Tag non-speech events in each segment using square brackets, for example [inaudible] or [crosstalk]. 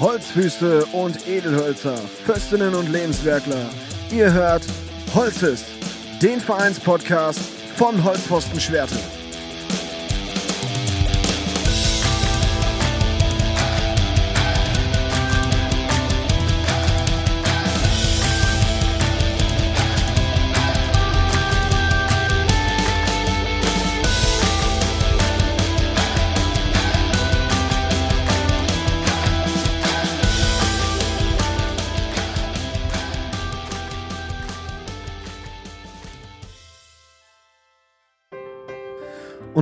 Holzfüße und Edelhölzer, Fürstinnen und Lebenswerkler. Ihr hört Holzes, den Vereinspodcast von Holzpfosten Schwerte.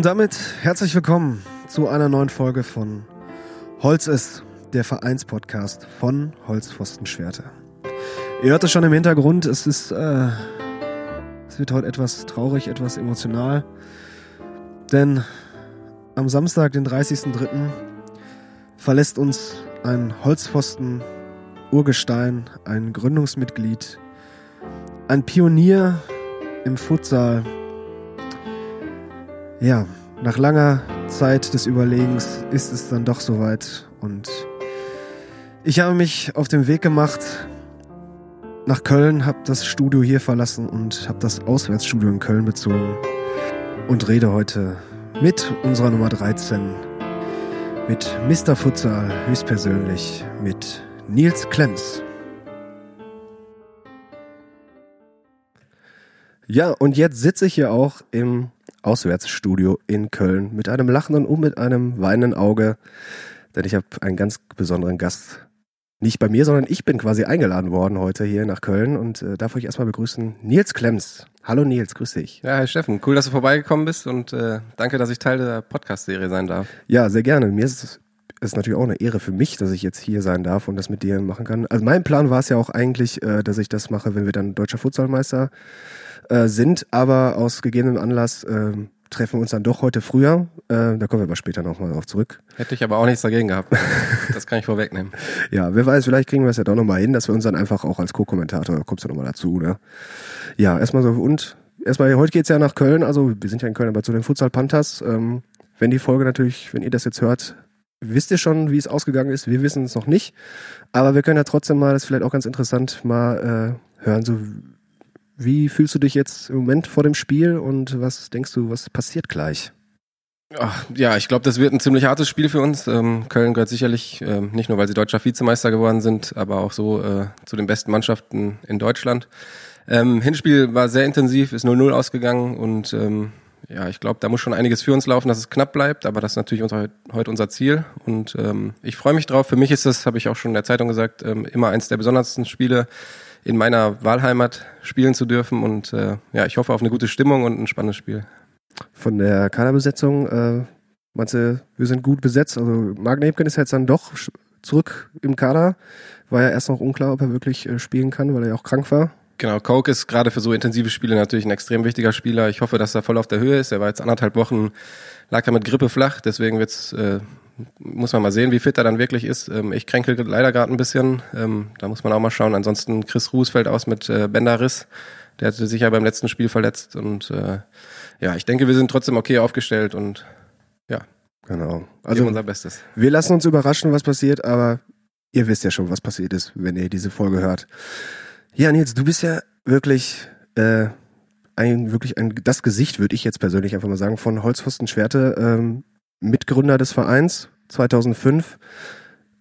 Und damit herzlich willkommen zu einer neuen Folge von Holz ist, der Vereinspodcast von Holzpfosten Schwerte. Ihr hört es schon im Hintergrund, es ist, äh, es wird heute etwas traurig, etwas emotional, denn am Samstag, den 30.03., verlässt uns ein Holzpfosten Urgestein, ein Gründungsmitglied, ein Pionier im Futsal, ja, nach langer Zeit des Überlegens ist es dann doch soweit und ich habe mich auf den Weg gemacht nach Köln, habe das Studio hier verlassen und habe das Auswärtsstudio in Köln bezogen und rede heute mit unserer Nummer 13, mit Mr. Futsal höchstpersönlich, mit Nils Klenz. Ja, und jetzt sitze ich hier auch im Auswärtsstudio in Köln mit einem lachenden und mit einem weinenden Auge, denn ich habe einen ganz besonderen Gast. Nicht bei mir, sondern ich bin quasi eingeladen worden heute hier nach Köln und äh, darf euch erstmal begrüßen. Nils Klemms. Hallo Nils, grüß dich. Ja, hi Steffen, cool, dass du vorbeigekommen bist und äh, danke, dass ich Teil der Podcast-Serie sein darf. Ja, sehr gerne. Mir ist es ist natürlich auch eine Ehre für mich, dass ich jetzt hier sein darf und das mit dir machen kann. Also mein Plan war es ja auch eigentlich, äh, dass ich das mache, wenn wir dann deutscher Futsalmeister äh, sind, aber aus gegebenem Anlass äh, treffen wir uns dann doch heute früher. Äh, da kommen wir aber später nochmal drauf zurück. Hätte ich aber auch nichts dagegen gehabt. [laughs] Das kann ich vorwegnehmen. ja, wer weiß, vielleicht kriegen wir es ja doch nochmal hin, dass wir uns dann einfach auch als Co-Kommentator, kommst du nochmal dazu, ne? Ja, erstmal so und erstmal, heute geht's ja nach Köln, also wir sind ja in Köln, aber zu den Futsal Panthers. Ähm, wenn die Folge natürlich, wenn ihr das jetzt hört, wisst ihr schon, wie es ausgegangen ist. Wir wissen es noch nicht. Aber wir können ja trotzdem mal, das ist vielleicht auch ganz interessant, mal äh, hören, so wie fühlst du dich jetzt im Moment vor dem Spiel und was denkst du, was passiert gleich? Ach, ja, ich glaube, das wird ein ziemlich hartes Spiel für uns. Ähm, Köln gehört sicherlich, äh, nicht nur weil sie deutscher Vizemeister geworden sind, aber auch so äh, zu den besten Mannschaften in Deutschland. Ähm, Hinspiel war sehr intensiv, ist 0-0 ausgegangen und ähm, ja, ich glaube, da muss schon einiges für uns laufen, dass es knapp bleibt, aber das ist natürlich unser, heute unser Ziel und ähm, ich freue mich drauf. Für mich ist das, habe ich auch schon in der Zeitung gesagt, ähm, immer eins der besondersten Spiele in meiner Wahlheimat spielen zu dürfen. Und äh, ja, ich hoffe auf eine gute Stimmung und ein spannendes Spiel. Von der Kaderbesetzung, äh, meinst du, wir sind gut besetzt? Also Marc Nebken ist jetzt dann doch zurück im Kader. War ja erst noch unklar, ob er wirklich äh, spielen kann, weil er ja auch krank war. Genau, Coke ist gerade für so intensive Spiele natürlich ein extrem wichtiger Spieler. Ich hoffe, dass er voll auf der Höhe ist. Er war jetzt anderthalb Wochen, lag er mit Grippe flach, deswegen wird's äh, muss man mal sehen, wie fit er dann wirklich ist. Ähm, ich kränkel leider gerade ein bisschen. Ähm, da muss man auch mal schauen. Ansonsten Chris Ruß fällt aus mit äh, Bänderriss. Der hatte sich ja beim letzten Spiel verletzt. Und äh, ja, ich denke, wir sind trotzdem okay aufgestellt und ja. Genau. Also unser Bestes. Wir lassen uns überraschen, was passiert, aber ihr wisst ja schon, was passiert ist, wenn ihr diese Folge hört. Ja, Nils, du bist ja wirklich äh, ein wirklich ein das Gesicht, würde ich jetzt persönlich einfach mal sagen, von Holzpfosten Schwerte. Ähm, Mitgründer des Vereins 2005.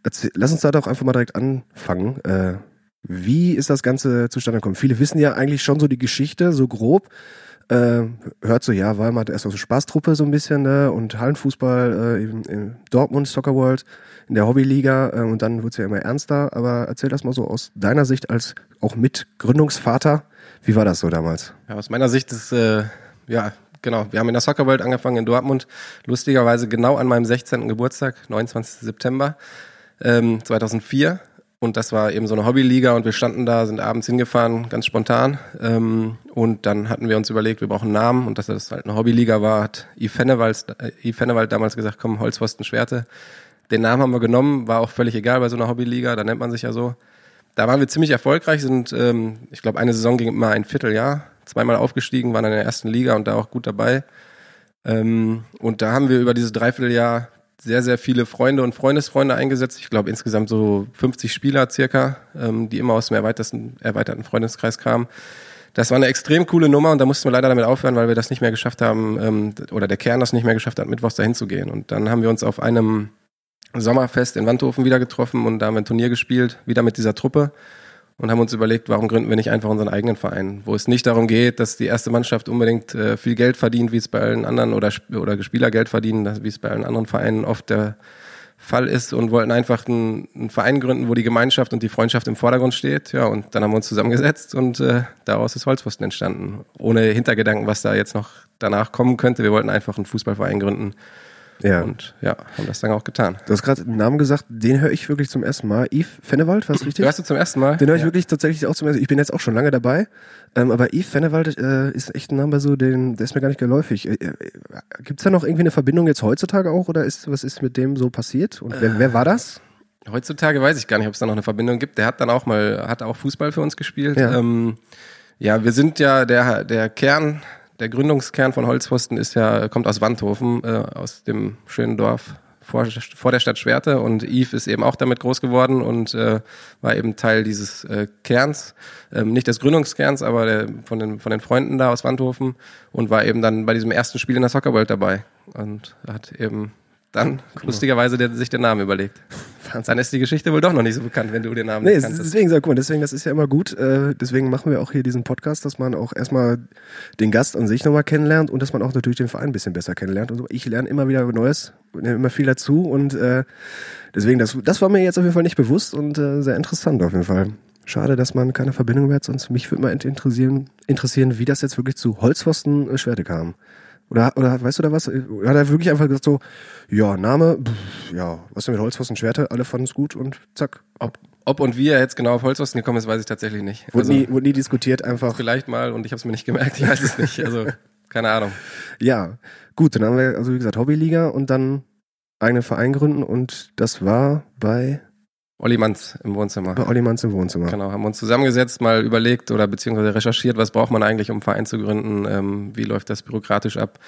Erzähl, lass uns da doch einfach mal direkt anfangen. Äh, wie ist das Ganze zustande gekommen? Viele wissen ja eigentlich schon so die Geschichte, so grob. Äh, hört so, ja, war mal erst so Spaßtruppe so ein bisschen, ne? Und Hallenfußball äh, in, in Dortmund, Soccer World, in der Hobbyliga äh, und dann wurde es ja immer ernster. Aber erzähl das mal so aus deiner Sicht als auch Mitgründungsvater. Wie war das so damals? Ja, aus meiner Sicht ist äh, ja genau, wir haben in der Soccer World angefangen in Dortmund. Lustigerweise genau an meinem 16. Geburtstag, 29. September ähm, 2004. Und das war eben so eine Hobbyliga und wir standen da, sind abends hingefahren, ganz spontan. Ähm, und dann hatten wir uns überlegt, wir brauchen einen Namen und dass das halt eine Hobbyliga war, hat Yves Fennewald, äh, Yves Fennewald damals gesagt, komm, Holzpfosten Schwerte. Den Namen haben wir genommen, war auch völlig egal bei so einer Hobbyliga, da nennt man sich ja so. Da waren wir ziemlich erfolgreich, sind, ähm, ich glaube, eine Saison ging immer ein Vierteljahr zweimal aufgestiegen, waren in der ersten Liga und da auch gut dabei. Ähm, und da haben wir über dieses Dreivierteljahr sehr, sehr viele Freunde und Freundesfreunde eingesetzt. Ich glaube insgesamt so 50 Spieler circa, ähm, die immer aus dem erweiterten, Freundeskreis kamen. Das war eine extrem coole Nummer und da mussten wir leider damit aufhören, weil wir das nicht mehr geschafft haben, ähm, oder der Kern das nicht mehr geschafft hat, mittwochs dahin zu gehen. Und dann haben wir uns auf einem Sommerfest in Wandhofen wieder getroffen und da haben wir ein Turnier gespielt, wieder mit dieser Truppe und haben uns überlegt, warum gründen wir nicht einfach unseren eigenen Verein, wo es nicht darum geht, dass die erste Mannschaft unbedingt äh, viel Geld verdient, wie es bei allen anderen oder, oder Spieler Geld verdienen, wie es bei allen anderen Vereinen oft der Fall ist und wollten einfach einen, einen, Verein gründen, wo die Gemeinschaft und die Freundschaft im Vordergrund steht. Ja, und dann haben wir uns zusammengesetzt und äh, daraus ist Holzpfosten entstanden. Ohne Hintergedanken, was da jetzt noch danach kommen könnte. Wir wollten einfach einen Fußballverein gründen, ja. Und ja, haben das dann auch getan. Du hast gerade einen Namen gesagt, den höre ich wirklich zum ersten Mal. Yves Fennewald, was richtig? Hörst du zum ersten Mal? Den höre ich ja. wirklich tatsächlich auch zum ersten Mal. Ich bin jetzt auch schon lange dabei. Ähm, aber Yves Fennewald äh, ist echt ein Name so, den, der ist mir gar nicht geläufig. Äh, äh, Gibt es da noch irgendwie eine Verbindung jetzt heutzutage auch oder ist was ist mit dem so passiert? Und wer, wer war das? Heutzutage weiß ich gar nicht, ob es da noch eine Verbindung gibt. Der hat dann auch mal, hat auch Fußball für uns gespielt. Ja, ähm, ja wir sind ja der, der Kern der Gründungskern von Holzpfosten ist ja, kommt aus Wandhofen, äh, aus dem schönen Dorf vor, vor der Stadt Schwerte. Und Yves ist eben auch damit groß geworden und äh, war eben Teil dieses äh, Kerns, ähm, nicht des Gründungskerns, aber der, von, den, von den Freunden da aus Wandhofen und war eben dann bei diesem ersten Spiel in der Soccerworld dabei und hat eben dann cool. lustigerweise der, sich den Namen überlegt. Dann ist die Geschichte wohl doch noch nicht so bekannt, wenn du den Namen nee, nicht kannst. Deswegen, guck mal, deswegen, das ist ja immer gut. Äh, deswegen machen wir auch hier diesen Podcast, dass man auch erstmal den Gast an sich nochmal kennenlernt und dass man auch natürlich den Verein ein bisschen besser kennenlernt. Und so. Ich lerne immer wieder Neues, nehme immer viel dazu und äh, deswegen, das, das war mir jetzt auf jeden Fall nicht bewusst und äh, sehr interessant auf jeden Fall. Schade, dass man keine Verbindung mehr hat, sonst mich würde mal interessieren, interessieren, wie das jetzt wirklich zu Holzpfosten äh, Schwerte kam. Oder, oder weißt du da was? Hat er wirklich einfach gesagt so, ja, Name, pff, ja, was denn mit Holzpfosten, Schwerte, alle fanden es gut und zack. Ob, ob und wie er jetzt genau auf Holzpfosten gekommen ist, weiß ich tatsächlich nicht. Wurde, also, nie, wurde nie diskutiert, einfach. Vielleicht mal und ich habe es mir nicht gemerkt, ich weiß es nicht. Also, [laughs] keine Ahnung. Ja, gut, dann haben wir, also wie gesagt, Hobbyliga und dann eigenen Verein gründen und das war bei Olli Manz im Wohnzimmer. Bei Olli Manz im Wohnzimmer. Genau, haben uns zusammengesetzt, mal überlegt oder beziehungsweise recherchiert, was braucht man eigentlich, um einen Verein zu gründen, ähm, wie läuft das bürokratisch ab.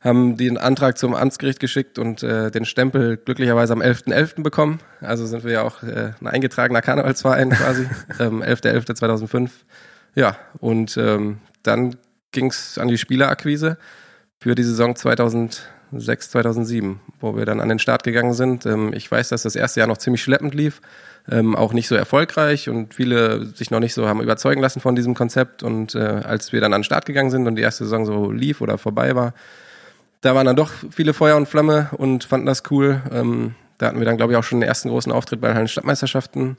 Haben den Antrag zum Amtsgericht geschickt und äh, den Stempel glücklicherweise am 11.11. .11. bekommen. Also sind wir ja auch äh, ein eingetragener Karnevalsverein quasi, [laughs] ähm, 11.11.2005. Ja, und ähm, dann ging's an die Spielerakquise für die Saison 2000 2006, 2007, wo wir dann an den Start gegangen sind. Ähm, ich weiß, dass das erste Jahr noch ziemlich schleppend lief, ähm, auch nicht so erfolgreich und viele sich noch nicht so haben überzeugen lassen von diesem Konzept. Und äh, als wir dann an den Start gegangen sind und die erste Saison so lief oder vorbei war, da waren dann doch viele Feuer und Flamme und fanden das cool. Ähm, da hatten wir dann, glaube ich, auch schon den ersten großen Auftritt bei den Stadtmeisterschaften.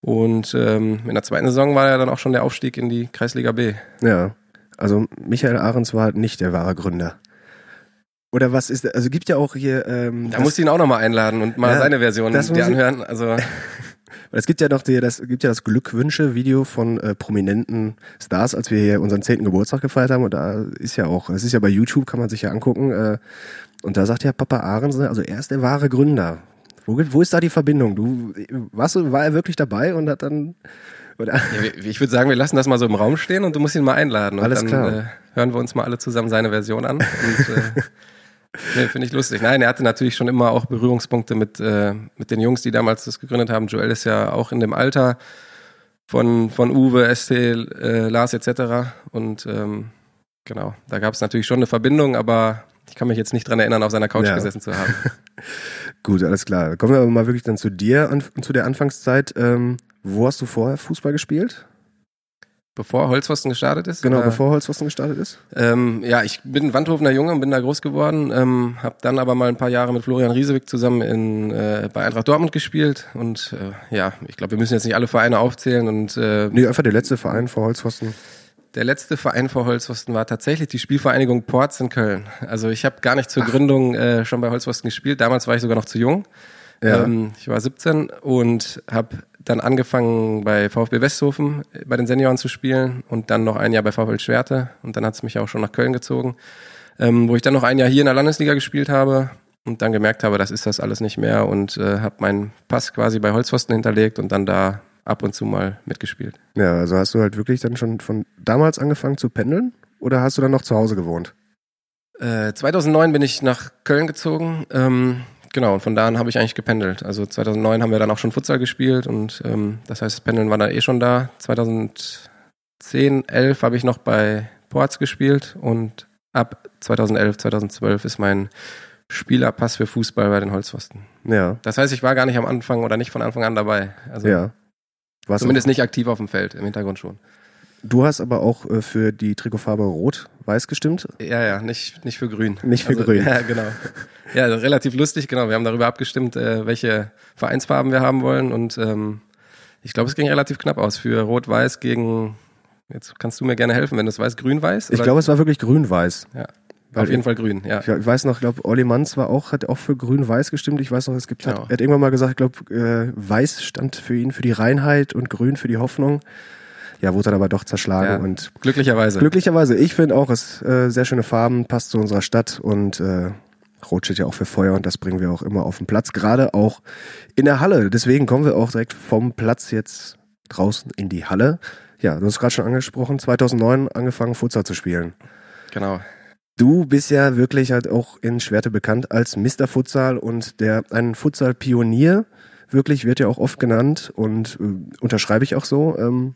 Und in der zweiten Saison war ja dann auch schon der Aufstieg in die Kreisliga B. Ja, also Michael Ahrens war halt nicht der wahre Gründer. Oder was ist, also gibt ja auch hier. Ähm, da musst du ihn auch nochmal einladen und mal ja, seine Version dir anhören. Also [laughs] es gibt ja noch die, das gibt ja das Glückwünsche-Video von äh, prominenten Stars, als wir hier unseren zehnten Geburtstag gefeiert haben. Und da ist ja auch, es ist ja bei YouTube, kann man sich ja angucken. Äh, und da sagt ja Papa Ahrens, also er ist der wahre Gründer. Wo, wo ist da die Verbindung? Du warst du, war er wirklich dabei und hat dann oder? Ja, ich würde sagen, wir lassen das mal so im Raum stehen und du musst ihn mal einladen. Und Alles dann klar. Äh, hören wir uns mal alle zusammen seine Version an. Und, äh, [laughs] Nee, finde ich lustig. Nein, er hatte natürlich schon immer auch Berührungspunkte mit, äh, mit den Jungs, die damals das gegründet haben. Joel ist ja auch in dem Alter von, von Uwe, ST, äh, Lars etc. Und ähm, genau, da gab es natürlich schon eine Verbindung, aber ich kann mich jetzt nicht dran erinnern, auf seiner Couch ja. gesessen zu haben. [laughs] Gut, alles klar. Kommen wir aber mal wirklich dann zu dir und zu der Anfangszeit. Ähm, wo hast du vorher Fußball gespielt? Bevor Holzpfosten gestartet ist? Genau, oder? bevor Holzpfosten gestartet ist. Ähm, ja, ich bin Wandhofener Junge und bin da groß geworden. Ähm, habe dann aber mal ein paar Jahre mit Florian Riesewig zusammen in, äh, bei Eintracht Dortmund gespielt. Und äh, ja, ich glaube, wir müssen jetzt nicht alle Vereine aufzählen. Und, äh, nee, einfach der letzte Verein vor Holzpfosten. Der letzte Verein vor Holzpfosten war tatsächlich die Spielvereinigung Ports in Köln. Also ich habe gar nicht zur Ach. Gründung äh, schon bei Holzpfosten gespielt. Damals war ich sogar noch zu jung. Ja. Ähm, ich war 17 und habe dann angefangen bei VfB Westhofen äh, bei den Senioren zu spielen und dann noch ein Jahr bei VfL Schwerte und dann hat es mich auch schon nach Köln gezogen, ähm, wo ich dann noch ein Jahr hier in der Landesliga gespielt habe und dann gemerkt habe, das ist das alles nicht mehr und äh, habe meinen Pass quasi bei Holzpfosten hinterlegt und dann da ab und zu mal mitgespielt. Ja, also hast du halt wirklich dann schon von damals angefangen zu pendeln oder hast du dann noch zu Hause gewohnt? Äh, 2009 bin ich nach Köln gezogen. Ähm, Genau, und von da an habe ich eigentlich gependelt. Also 2009 haben wir dann auch schon Futsal gespielt und ähm, das heißt, das Pendeln war da eh schon da. 2010, 11 habe ich noch bei Ports gespielt und ab 2011, 2012 ist mein Spielerpass für Fußball bei den Holzpfosten. Ja. Das heißt, ich war gar nicht am Anfang oder nicht von Anfang an dabei. Also ja. Warst zumindest nicht aktiv auf dem Feld, im Hintergrund schon. Du hast aber auch äh, für die Trikotfarbe Rot-Weiß gestimmt? Ja, ja, nicht, nicht für Grün. Nicht für also, Grün. [laughs] Ja, genau. Ja, relativ lustig, genau. Wir haben darüber abgestimmt, äh, welche Vereinsfarben wir haben wollen und ähm, ich glaube, es ging relativ knapp aus für Rot-Weiß gegen, jetzt kannst du mir gerne helfen, wenn du es weißt, Grün-Weiß? Ich glaube, es war wirklich Grün-Weiß. Ja. Weil Auf jeden Fall grün, ja. Ich, ich weiß noch, ich glaube, Olli Manns war auch, hat auch für grün-weiß gestimmt. Ich weiß noch, es gibt, genau. hat, er hat irgendwann mal gesagt, ich glaube, äh, weiß stand für ihn für die Reinheit und grün für die Hoffnung. Ja, wurde dann aber doch zerschlagen ja, und glücklicherweise. Glücklicherweise. Ich finde auch, es äh, sehr schöne Farben, passt zu unserer Stadt und äh, Rot steht ja auch für Feuer und das bringen wir auch immer auf den Platz, gerade auch in der Halle. Deswegen kommen wir auch direkt vom Platz jetzt draußen in die Halle. Ja, du hast gerade schon angesprochen, 2009 angefangen Futsal zu spielen. Genau. Du bist ja wirklich halt auch in Schwerte bekannt als Mr. Futsal und der ein Futsal-Pionier wirklich wird ja auch oft genannt und äh, unterschreibe ich auch so. Ähm,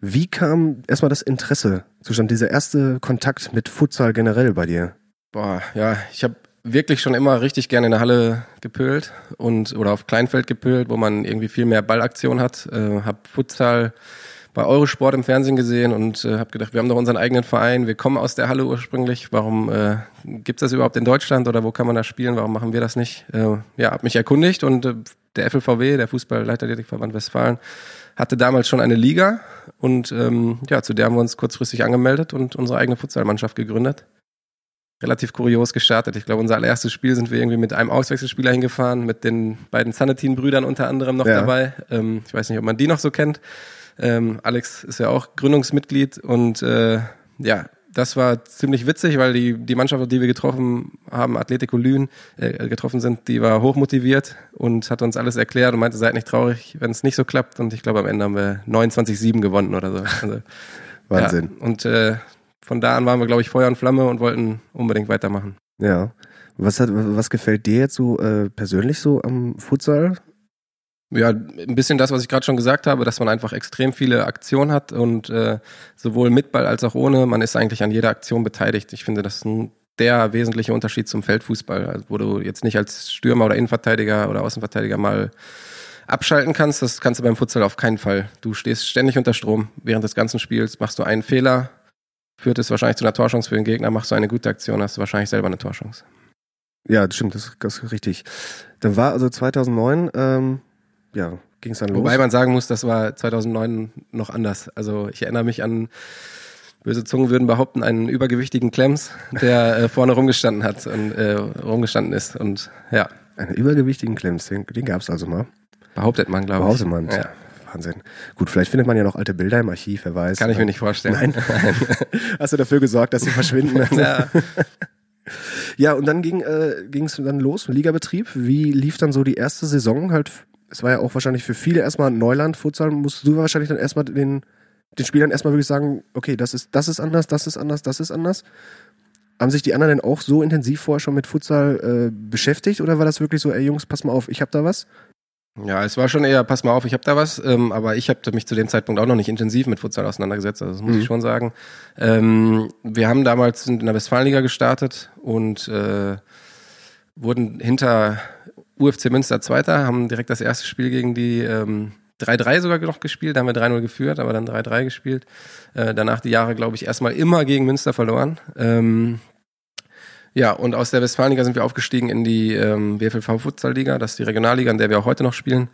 wie kam erstmal das Interesse zustande, dieser erste Kontakt mit Futsal generell bei dir? Boah, ja, ich habe wirklich schon immer richtig gerne in der Halle gepölt und oder auf Kleinfeld gepölt, wo man irgendwie viel mehr Ballaktion hat. Äh, hab Futsal bei Eurosport im Fernsehen gesehen und äh, habe gedacht, wir haben doch unseren eigenen Verein, wir kommen aus der Halle ursprünglich, warum äh, gibt es das überhaupt in Deutschland oder wo kann man da spielen, warum machen wir das nicht? Äh, ja, habe mich erkundigt und äh, der FLVW, der Fußball-Leichtathletikverband Westfalen, hatte damals schon eine Liga und ähm, ja, zu der haben wir uns kurzfristig angemeldet und unsere eigene Futsalmannschaft gegründet. Relativ kurios gestartet. Ich glaube, unser allererstes Spiel sind wir irgendwie mit einem Auswechselspieler hingefahren, mit den beiden Zanetin-Brüdern unter anderem noch ja. dabei. Ähm, ich weiß nicht, ob man die noch so kennt. Ähm, Alex ist ja auch Gründungsmitglied und äh, ja, das war ziemlich witzig, weil die, die Mannschaft, die wir getroffen haben, Atletico Lünen, äh, getroffen sind, die war hochmotiviert und hat uns alles erklärt und meinte, seid nicht traurig, wenn es nicht so klappt. Und ich glaube, am Ende haben wir 29-7 gewonnen oder so. Also, [laughs] Wahnsinn. Ja, und äh, von da an waren wir, glaube ich, Feuer und Flamme und wollten unbedingt weitermachen. Ja. Was, hat, was gefällt dir jetzt so äh, persönlich so am Futsal? Ja, ein bisschen das, was ich gerade schon gesagt habe, dass man einfach extrem viele Aktionen hat und äh, sowohl mit Ball als auch ohne, man ist eigentlich an jeder Aktion beteiligt. Ich finde, das ist ein, der wesentliche Unterschied zum Feldfußball, also wo du jetzt nicht als Stürmer oder Innenverteidiger oder Außenverteidiger mal abschalten kannst. Das kannst du beim Futsal auf keinen Fall. Du stehst ständig unter Strom. Während des ganzen Spiels machst du einen Fehler, führt es wahrscheinlich zu einer Torchance für den Gegner, machst du eine gute Aktion, hast du wahrscheinlich selber eine Torchance. Ja, das stimmt, das, das ist richtig. Dann war also 2009 ähm, ja, ging es dann los. Wobei man sagen muss, das war 2009 noch anders. Also ich erinnere mich an, böse Zungen würden behaupten, einen übergewichtigen Klemms, der äh, vorne rumgestanden hat und äh, rumgestanden ist. Und ja. Einen übergewichtigen Klemms, den, den gab es also mal. Behauptet man, glaube ich. Behauptet man. Ja. Wahnsinn. Gut, vielleicht findet man ja noch alte Bilder im Archiv, wer weiß. Kann ich mir nicht vorstellen. Nein. [laughs] Hast du dafür gesorgt, dass sie verschwinden? [laughs] ja. ja, und dann ging äh, es dann los, Ligabetrieb. Wie lief dann so die erste Saison halt es war ja auch wahrscheinlich für viele erstmal Neuland, Futsal, musst du wahrscheinlich dann erstmal den, den Spielern erstmal wirklich sagen, okay, das ist, das ist anders, das ist anders, das ist anders. Haben sich die anderen denn auch so intensiv vorher schon mit Futsal äh, beschäftigt oder war das wirklich so, ey Jungs, pass mal auf, ich hab da was? Ja, es war schon eher, pass mal auf, ich hab da was, ähm, aber ich habe mich zu dem Zeitpunkt auch noch nicht intensiv mit Futsal auseinandergesetzt, also das muss mhm. ich schon sagen. Ähm, wir haben damals in der Westfalenliga gestartet und äh, wurden hinter UFC Münster Zweiter, haben direkt das erste Spiel gegen die ähm, 3-3 sogar noch gespielt, da haben wir 3-0 geführt, aber dann 3-3 gespielt. Äh, danach die Jahre, glaube ich, erstmal immer gegen Münster verloren. Ähm, ja, und aus der Westfalenliga sind wir aufgestiegen in die ähm, WFLV Futsalliga, das ist die Regionalliga, in der wir auch heute noch spielen.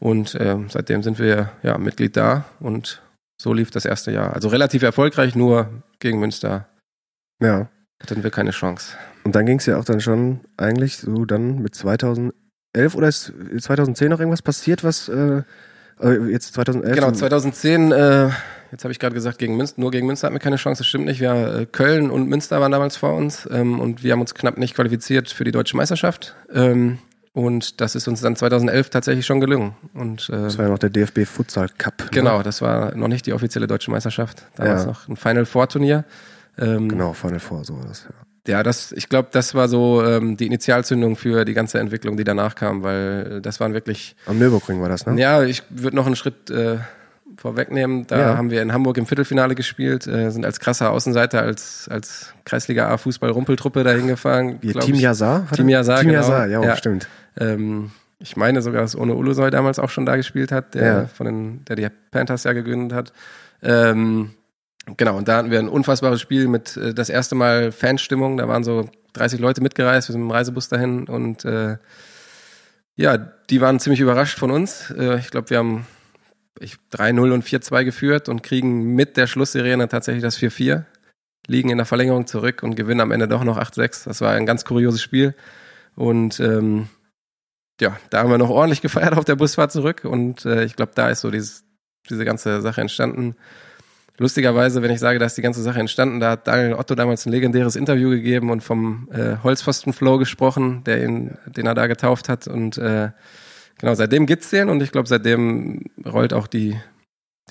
Und äh, seitdem sind wir ja Mitglied da und so lief das erste Jahr. Also relativ erfolgreich, nur gegen Münster. Ja. Hatten wir keine Chance. Und dann ging es ja auch dann schon eigentlich so dann mit 2011 oder ist 2010 noch irgendwas passiert, was äh, äh jetzt 2011? Genau, 2010, äh, jetzt habe ich gerade gesagt, gegen Münster, nur gegen Münster hatten wir keine Chance, das stimmt nicht. Wir, äh, Köln und Münster waren damals vor uns ähm, und wir haben uns knapp nicht qualifiziert für die deutsche Meisterschaft. Ähm, und das ist uns dann 2011 tatsächlich schon gelungen. Und, äh, das war ja noch der DFB Futsal Cup. Ne? Genau, das war noch nicht die offizielle deutsche Meisterschaft. Damals ja. noch ein Final Four Turnier. Ähm, genau, Final Four, so war das, ja Ja, das, ich glaube, das war so ähm, die Initialzündung für die ganze Entwicklung, die danach kam, weil das waren wirklich. Am Nürburgring war das, ne? Ja, ich würde noch einen Schritt äh, vorwegnehmen. Da Ja. haben wir in Hamburg im Viertelfinale gespielt, äh, sind als krasser Außenseiter, als, als Kreisliga A Fußball-Rumpeltruppe dahin gefahren. Wie, Team. Yazar? Team? Yazar, Team genau. Yazar, ja, Ja. stimmt. Ähm, ich meine sogar, dass Ono Ulusoy damals auch schon da gespielt hat, der Ja. von den, der die Panthers ja gegründet hat. Ähm, genau, und da hatten wir ein unfassbares Spiel mit äh, das erste Mal Fanstimmung. Da waren so 30 Leute mitgereist, wir sind im Reisebus dahin und äh, ja, die waren ziemlich überrascht von uns. Äh, ich glaube, wir haben ich, 3-0 und 4-2 geführt und kriegen mit der Schlussserie dann tatsächlich das 4-4, liegen in der Verlängerung zurück und gewinnen am Ende doch noch 8-6. Das war ein ganz kurioses Spiel. Und ähm, ja, da haben wir noch ordentlich gefeiert auf der Busfahrt zurück und äh, ich glaube, da ist so dieses, diese ganze Sache entstanden. Lustigerweise, wenn ich sage, da ist die ganze Sache entstanden, da hat Daniel Otto damals ein legendäres Interview gegeben und vom äh, Holzpfostenflow gesprochen, der ihn, den er da getauft hat. Und äh, genau, seitdem gibt's den und ich glaube, seitdem rollt auch die,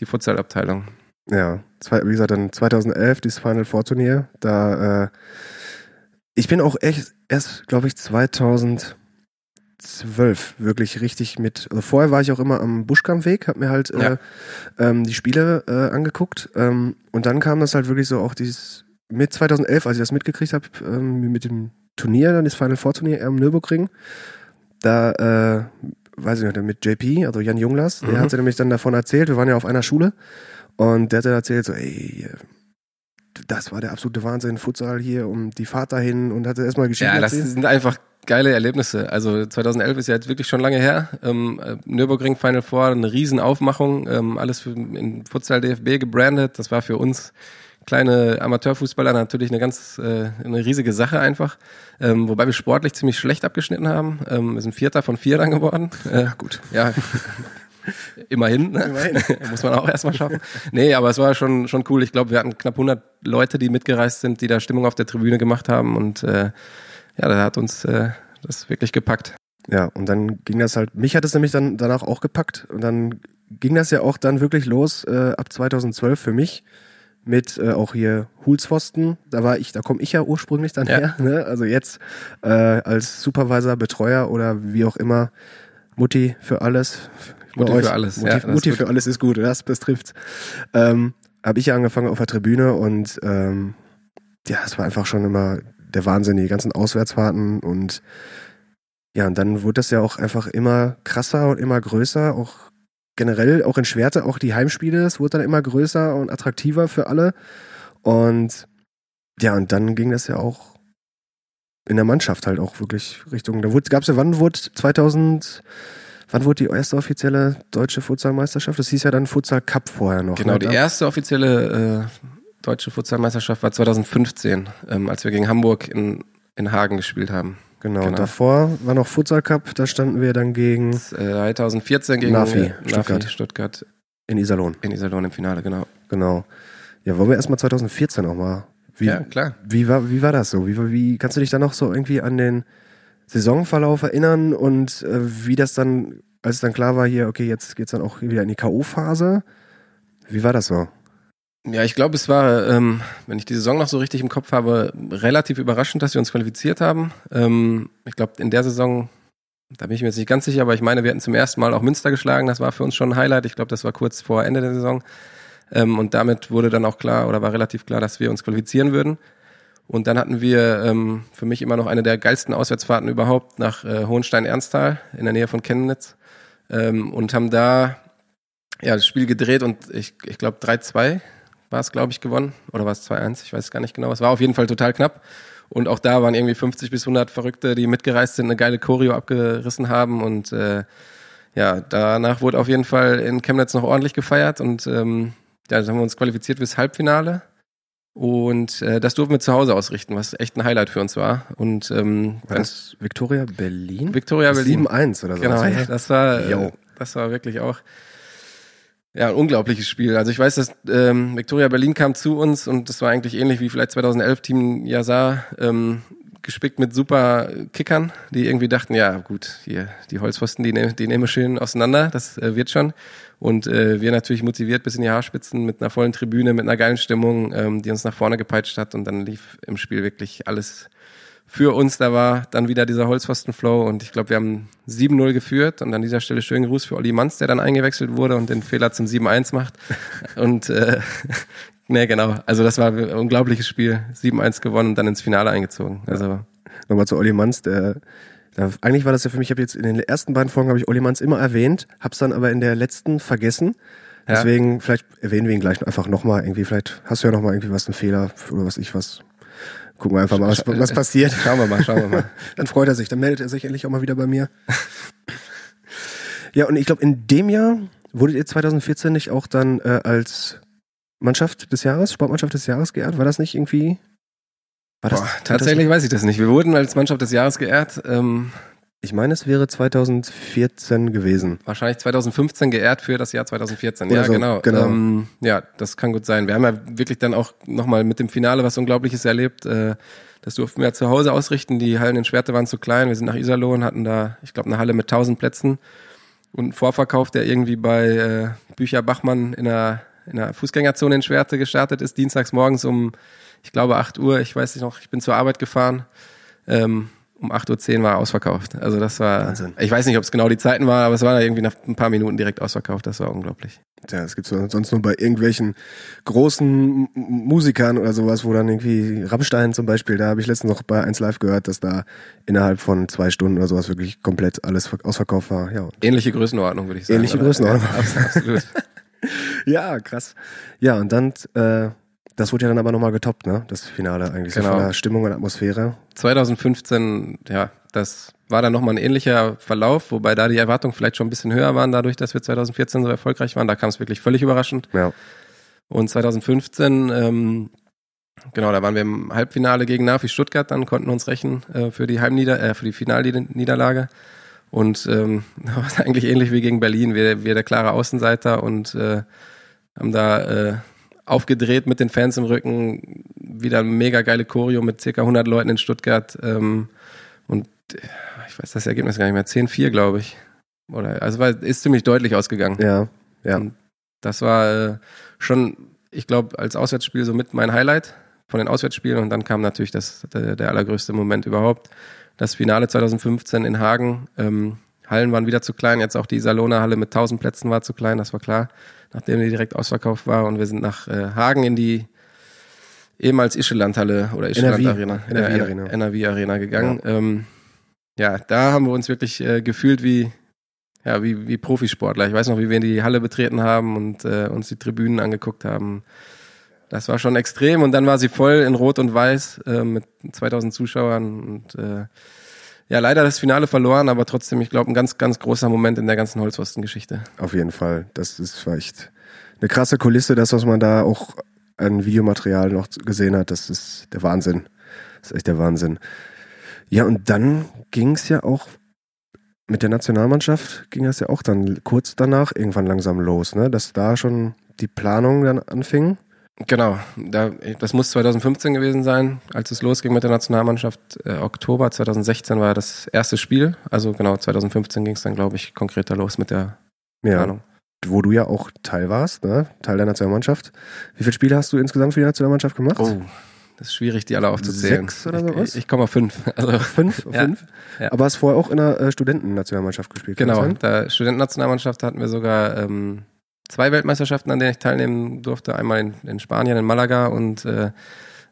die Futsal-Abteilung. Ja, wie gesagt, dann 2011 dieses Final Four Turnier. Da, äh, ich bin auch echt erst, glaube ich, 2012 wirklich richtig mit. Also vorher war ich auch immer am Buschkampfweg, hab mir halt äh, Ja. ähm, die Spiele äh, angeguckt. Ähm, und dann kam das halt wirklich so auch dieses mit 2011, als ich das mitgekriegt habe, ähm, mit dem Turnier, dann das Final Four Turnier am Nürburgring. Da, äh, weiß ich nicht, mit JP, also Jan Junglas, der Mhm. hatte nämlich dann davon erzählt, wir waren ja auf einer Schule. Und der hat dann erzählt, so, ey, das war der absolute Wahnsinn, Futsal hier und die Fahrt dahin und hatte erstmal Geschichten Ja, das erzählt. sind einfach geile Erlebnisse. Also 2011 ist ja jetzt wirklich schon lange her. Ähm, äh, Nürburgring Final Four, eine Riesenaufmachung, ähm, alles für, in Futsal DFB gebrandet. Das war für uns kleine Amateurfußballer natürlich eine ganz äh, eine riesige Sache einfach. Ähm, wobei wir sportlich ziemlich schlecht abgeschnitten haben. Ähm, wir sind Vierter von vier dann geworden. [laughs] Äh, Gut. ja, [laughs] immerhin. Ne? Immerhin. [laughs] Muss man auch erstmal schaffen. Nee, aber es war schon, schon cool. Ich glaube, wir hatten knapp 100 Leute, die mitgereist sind, die da Stimmung auf der Tribüne gemacht haben. Und äh, ja, da hat uns äh, das wirklich gepackt. Ja, und dann ging das halt, mich hat es nämlich dann danach auch gepackt und dann ging das ja auch dann wirklich los äh, ab 2012 für mich mit äh, auch hier Hulspfosten, da war ich, da komme ich ja ursprünglich dann Ja. her, ne? also jetzt äh, als Supervisor, Betreuer oder wie auch immer, Mutti für alles. Mutti für alles, Mutti, ja, Mutti gut. für alles ist gut, das, das trifft. Ähm, habe ich ja angefangen auf der Tribüne und ähm, ja, es war einfach schon immer der Wahnsinn, die ganzen Auswärtsfahrten und ja, und dann wurde das ja auch einfach immer krasser und immer größer, auch generell, auch in Schwerte, auch die Heimspiele, es wurde dann immer größer und attraktiver für alle. Und ja, und dann ging das ja auch in der Mannschaft halt auch wirklich Richtung, da gab es ja, wann wurde 2000, wann wurde die erste offizielle deutsche Futsalmeisterschaft? Das hieß ja dann Futsal Cup vorher noch. Genau, ne? die erste offizielle äh, deutsche Futsalmeisterschaft war 2015, ähm, als wir gegen Hamburg in, in Hagen gespielt haben. Genau, genau. davor war noch Futsal Cup, da standen wir dann gegen Äh, 2014 gegen Nafi, äh, Stuttgart. Nafi, Stuttgart in Iserlohn. in Iserlohn im Finale, genau. Genau. Ja, wollen wir erstmal 2014 auch mal. Wie, ja, klar. wie, war, wie war das so? Wie, wie kannst du dich da noch so irgendwie an den Saisonverlauf erinnern und äh, wie das dann, als dann klar war, hier, okay, jetzt geht's dann auch wieder in die K.O.-Phase? Wie war das so? Ja, ich glaube, es war, ähm, wenn ich die Saison noch so richtig im Kopf habe, relativ überraschend, dass wir uns qualifiziert haben. Ähm, ich glaube, in der Saison, da bin ich mir jetzt nicht ganz sicher, aber ich meine, wir hatten zum ersten Mal auch Münster geschlagen. Das war für uns schon ein Highlight. Ich glaube, das war kurz vor Ende der Saison. Ähm, und damit wurde dann auch klar oder war relativ klar, dass wir uns qualifizieren würden. Und dann hatten wir ähm, für mich immer noch eine der geilsten Auswärtsfahrten überhaupt nach äh, Hohenstein-Ernsthal in der Nähe von Chemnitz ähm, und haben da ja, das Spiel gedreht und ich, ich glaube 3-2 war es, glaube ich, gewonnen. Oder war es 2-1? Ich weiß es gar nicht genau. Es war auf jeden Fall total knapp. Und auch da waren irgendwie 50 bis 100 Verrückte, die mitgereist sind, eine geile Choreo abgerissen haben. Und äh, ja, danach wurde auf jeden Fall in Chemnitz noch ordentlich gefeiert. Und ähm, ja, dann haben wir uns qualifiziert fürs Halbfinale. Und äh, das durften wir zu Hause ausrichten, was echt ein Highlight für uns war. Und ähm, War das Victoria Berlin? Victoria Berlin. 7-1 oder so. Genau, ja, das war, äh, das war wirklich auch ja, ein unglaubliches Spiel. Also ich weiß, dass ähm, Victoria Berlin kam zu uns und das war eigentlich ähnlich wie vielleicht 2011 Team Yazar. Ähm, gespickt mit super Kickern, die irgendwie dachten, ja gut, hier die Holzpfosten, die, ne, die nehmen wir schön auseinander, das äh, wird schon. Und äh, wir natürlich motiviert bis in die Haarspitzen mit einer vollen Tribüne, mit einer geilen Stimmung, ähm, die uns nach vorne gepeitscht hat. Und dann lief im Spiel wirklich alles für uns. Da war dann wieder dieser Holzpfostenflow und ich glaube, wir haben 7-0 geführt. Und an dieser Stelle schönen Gruß für Olli Manz, der dann eingewechselt wurde und den Fehler zum 7-1 macht. [laughs] Und äh, [laughs] ne, genau. Also das war ein unglaubliches Spiel. 7-1 gewonnen und dann ins Finale eingezogen. Also Nochmal zu Olli Manz, der eigentlich war das ja für mich, ich habe jetzt in den ersten beiden Folgen habe ich Olli Manns immer erwähnt, hab's dann aber in der letzten vergessen. Ja. Deswegen, vielleicht erwähnen wir ihn gleich einfach nochmal irgendwie, vielleicht hast du ja nochmal irgendwie was, einen Fehler oder was ich was. Gucken wir einfach mal, was, was passiert. [laughs] schauen wir mal, schauen wir mal. dann freut er sich, dann meldet er sich endlich auch mal wieder bei mir. ja, und ich glaube, in dem Jahr wurdet ihr 2014 nicht auch dann äh, als Mannschaft des Jahres, Sportmannschaft des Jahres geehrt? War das nicht irgendwie war das, Boah, tatsächlich weiß ich das nicht. Wir wurden als Mannschaft des Jahres geehrt. Ähm, ich meine, es wäre 2014 gewesen. Wahrscheinlich 2015 geehrt für das Jahr 2014. Oder ja, so, genau. genau. Ähm, ja, das kann gut sein. Wir haben ja wirklich dann auch nochmal mit dem Finale was Unglaubliches erlebt. Äh, das durften wir ja zu Hause ausrichten. Die Hallen in Schwerte waren zu klein. Wir sind nach Iserlohn, hatten da, ich glaube, eine Halle mit 1000 Plätzen und einen Vorverkauf, der irgendwie bei äh, Bücher Bachmann in einer, in einer Fußgängerzone in Schwerte gestartet ist, dienstags morgens um ich glaube 8 Uhr, ich weiß nicht noch, ich bin zur Arbeit gefahren. Ähm, um 8.10 Uhr war ausverkauft. Also das war, Wahnsinn. ich weiß nicht, ob es genau die Zeiten waren, aber es war irgendwie nach ein paar Minuten direkt ausverkauft. Das war unglaublich. Ja, das gibt's sonst nur bei irgendwelchen großen Musikern oder sowas, wo dann irgendwie Rammstein zum Beispiel, da habe ich letztens noch bei 1 Live gehört, dass da innerhalb von zwei Stunden oder sowas wirklich komplett alles ausverkauft war. Ja. Ähnliche Größenordnung, würde ich sagen. Ähnliche Größenordnung. Ja, [laughs] absolut. ja, krass. Ja, und dann äh, das wurde ja dann aber nochmal getoppt, ne? Das Finale eigentlich Genau. so von der Stimmung und Atmosphäre. 2015, ja, das war dann nochmal ein ähnlicher Verlauf, wobei da die Erwartungen vielleicht schon ein bisschen höher waren, dadurch, dass wir 2014 so erfolgreich waren. Da kam es wirklich völlig überraschend. Ja. Und 2015, ähm, genau, da waren wir im Halbfinale gegen Nafi Stuttgart, dann konnten uns rächen äh, für die Heimnieder äh, für die Finalniederlage. Und ähm, [laughs] da war es eigentlich ähnlich wie gegen Berlin. Wir, wir der klare Außenseiter und äh, haben da äh, aufgedreht mit den Fans im Rücken. Wieder mega geile Choreo mit circa 100 Leuten in Stuttgart. Ähm, und ich weiß das Ergebnis gar nicht mehr. 10-4, glaube ich. Oder, also war, ist ziemlich deutlich ausgegangen. Ja, ja. Und das war äh, schon, ich glaube, als Auswärtsspiel so mit mein Highlight von den Auswärtsspielen. Und dann kam natürlich das, der, der allergrößte Moment überhaupt. Das Finale 2015 in Hagen. Ähm, Hallen waren wieder zu klein. Jetzt auch die Salona Halle mit 1000 Plätzen war zu klein, das war klar. Nachdem die direkt ausverkauft war. Und wir sind nach äh, Hagen in die ehemals Ischeland-Halle oder Ischeland-Arena. NRW Arena. Ja, NRW-Arena gegangen. Ja. Ähm, ja, da haben wir uns wirklich äh, gefühlt wie, ja, wie, wie Profisportler. Ich weiß noch, wie wir in die Halle betreten haben und äh, uns die Tribünen angeguckt haben. Das war schon extrem und dann war sie voll in Rot und Weiß äh, mit 2000 Zuschauern und äh, ja, leider das Finale verloren, aber trotzdem, ich glaube, ein ganz, ganz großer Moment in der ganzen Holzpfosten-Geschichte. Auf jeden Fall. Das ist vielleicht eine krasse Kulisse, das, was man da auch an Videomaterial noch gesehen hat. Das ist der Wahnsinn. Das ist echt der Wahnsinn. Ja, und dann ging es ja auch mit der Nationalmannschaft, ging es ja auch dann kurz danach irgendwann langsam los, ne? Dass da schon die Planung dann anfing. Genau, da, das muss 2015 gewesen sein, als es losging mit der Nationalmannschaft. Äh, Oktober 2016 war das erste Spiel. Also genau, 2015 ging es dann, glaube ich, konkreter los mit der Ja. Planung. Wo du ja auch Teil warst, ne? Teil der Nationalmannschaft. Wie viele Spiele hast du insgesamt für die Nationalmannschaft gemacht? Oh, das ist schwierig, die alle aufzuzählen. Sechs oder sowas? Ich, ich komme auf fünf. [laughs] Also, Fünf? Ja. Fünf? Ja. Aber hast vorher auch in der äh, Studentennationalmannschaft gespielt? Genau, sein? der Studentennationalmannschaft hatten wir sogar ähm, zwei Weltmeisterschaften, an denen ich teilnehmen durfte. Einmal in, in Spanien, in Malaga und äh,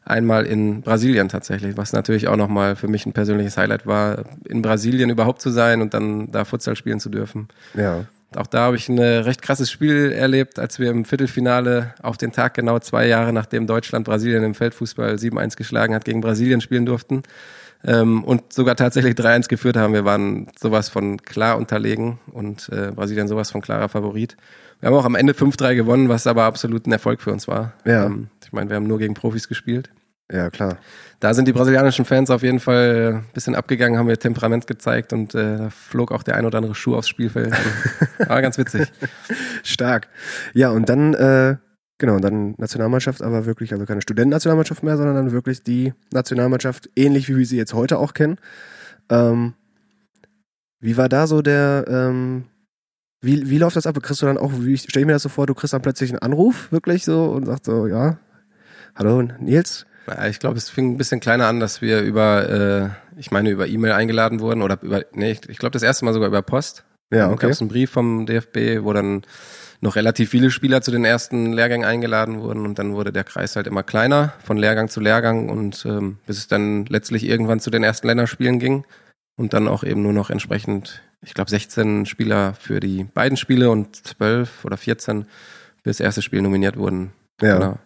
einmal in Brasilien tatsächlich, was natürlich auch nochmal für mich ein persönliches Highlight war, in Brasilien überhaupt zu sein und dann da Futsal spielen zu dürfen. Ja. Auch da habe ich ein äh, recht krasses Spiel erlebt, als wir im Viertelfinale auf den Tag genau zwei Jahre nachdem Deutschland Brasilien im Feldfußball 7-1 geschlagen hat, gegen Brasilien spielen durften. Ähm, und sogar tatsächlich 3-1 geführt haben. Wir waren sowas von klar unterlegen und äh, Brasilien sowas von klarer Favorit. Wir haben auch am Ende 5-3 gewonnen, was aber absolut ein Erfolg für uns war. Ja. Ähm, ich meine, wir haben nur gegen Profis gespielt. Ja, klar. Da sind die brasilianischen Fans auf jeden Fall ein bisschen abgegangen, haben wir Temperament gezeigt und äh, da flog auch der ein oder andere Schuh aufs Spielfeld. [laughs] War ganz witzig. Stark. Ja, und dann äh, Genau, und dann Nationalmannschaft, aber wirklich, also keine Studentennationalmannschaft mehr, sondern dann wirklich die Nationalmannschaft, ähnlich wie wir sie jetzt heute auch kennen. Ähm, wie war da so der, ähm, wie, wie läuft das ab? Kriegst du dann auch, wie stelle ich mir das so vor, du kriegst dann plötzlich einen Anruf, wirklich so, und sagst so, ja, hallo Nils? Ich glaube, es fing ein bisschen kleiner an, dass wir über, äh, ich meine, über E-Mail eingeladen wurden oder über, nee, ich, ich glaube das erste Mal sogar über Post. Ja, Dann okay. gab es einen Brief vom DFB, wo dann noch relativ viele Spieler zu den ersten Lehrgängen eingeladen wurden und dann wurde der Kreis halt immer kleiner von Lehrgang zu Lehrgang und ähm, bis es dann letztlich irgendwann zu den ersten Länderspielen ging und dann auch eben nur noch entsprechend, ich glaube 16 Spieler für die beiden Spiele und 12 oder 14 für das erste Spiel nominiert wurden. Ja, Genau.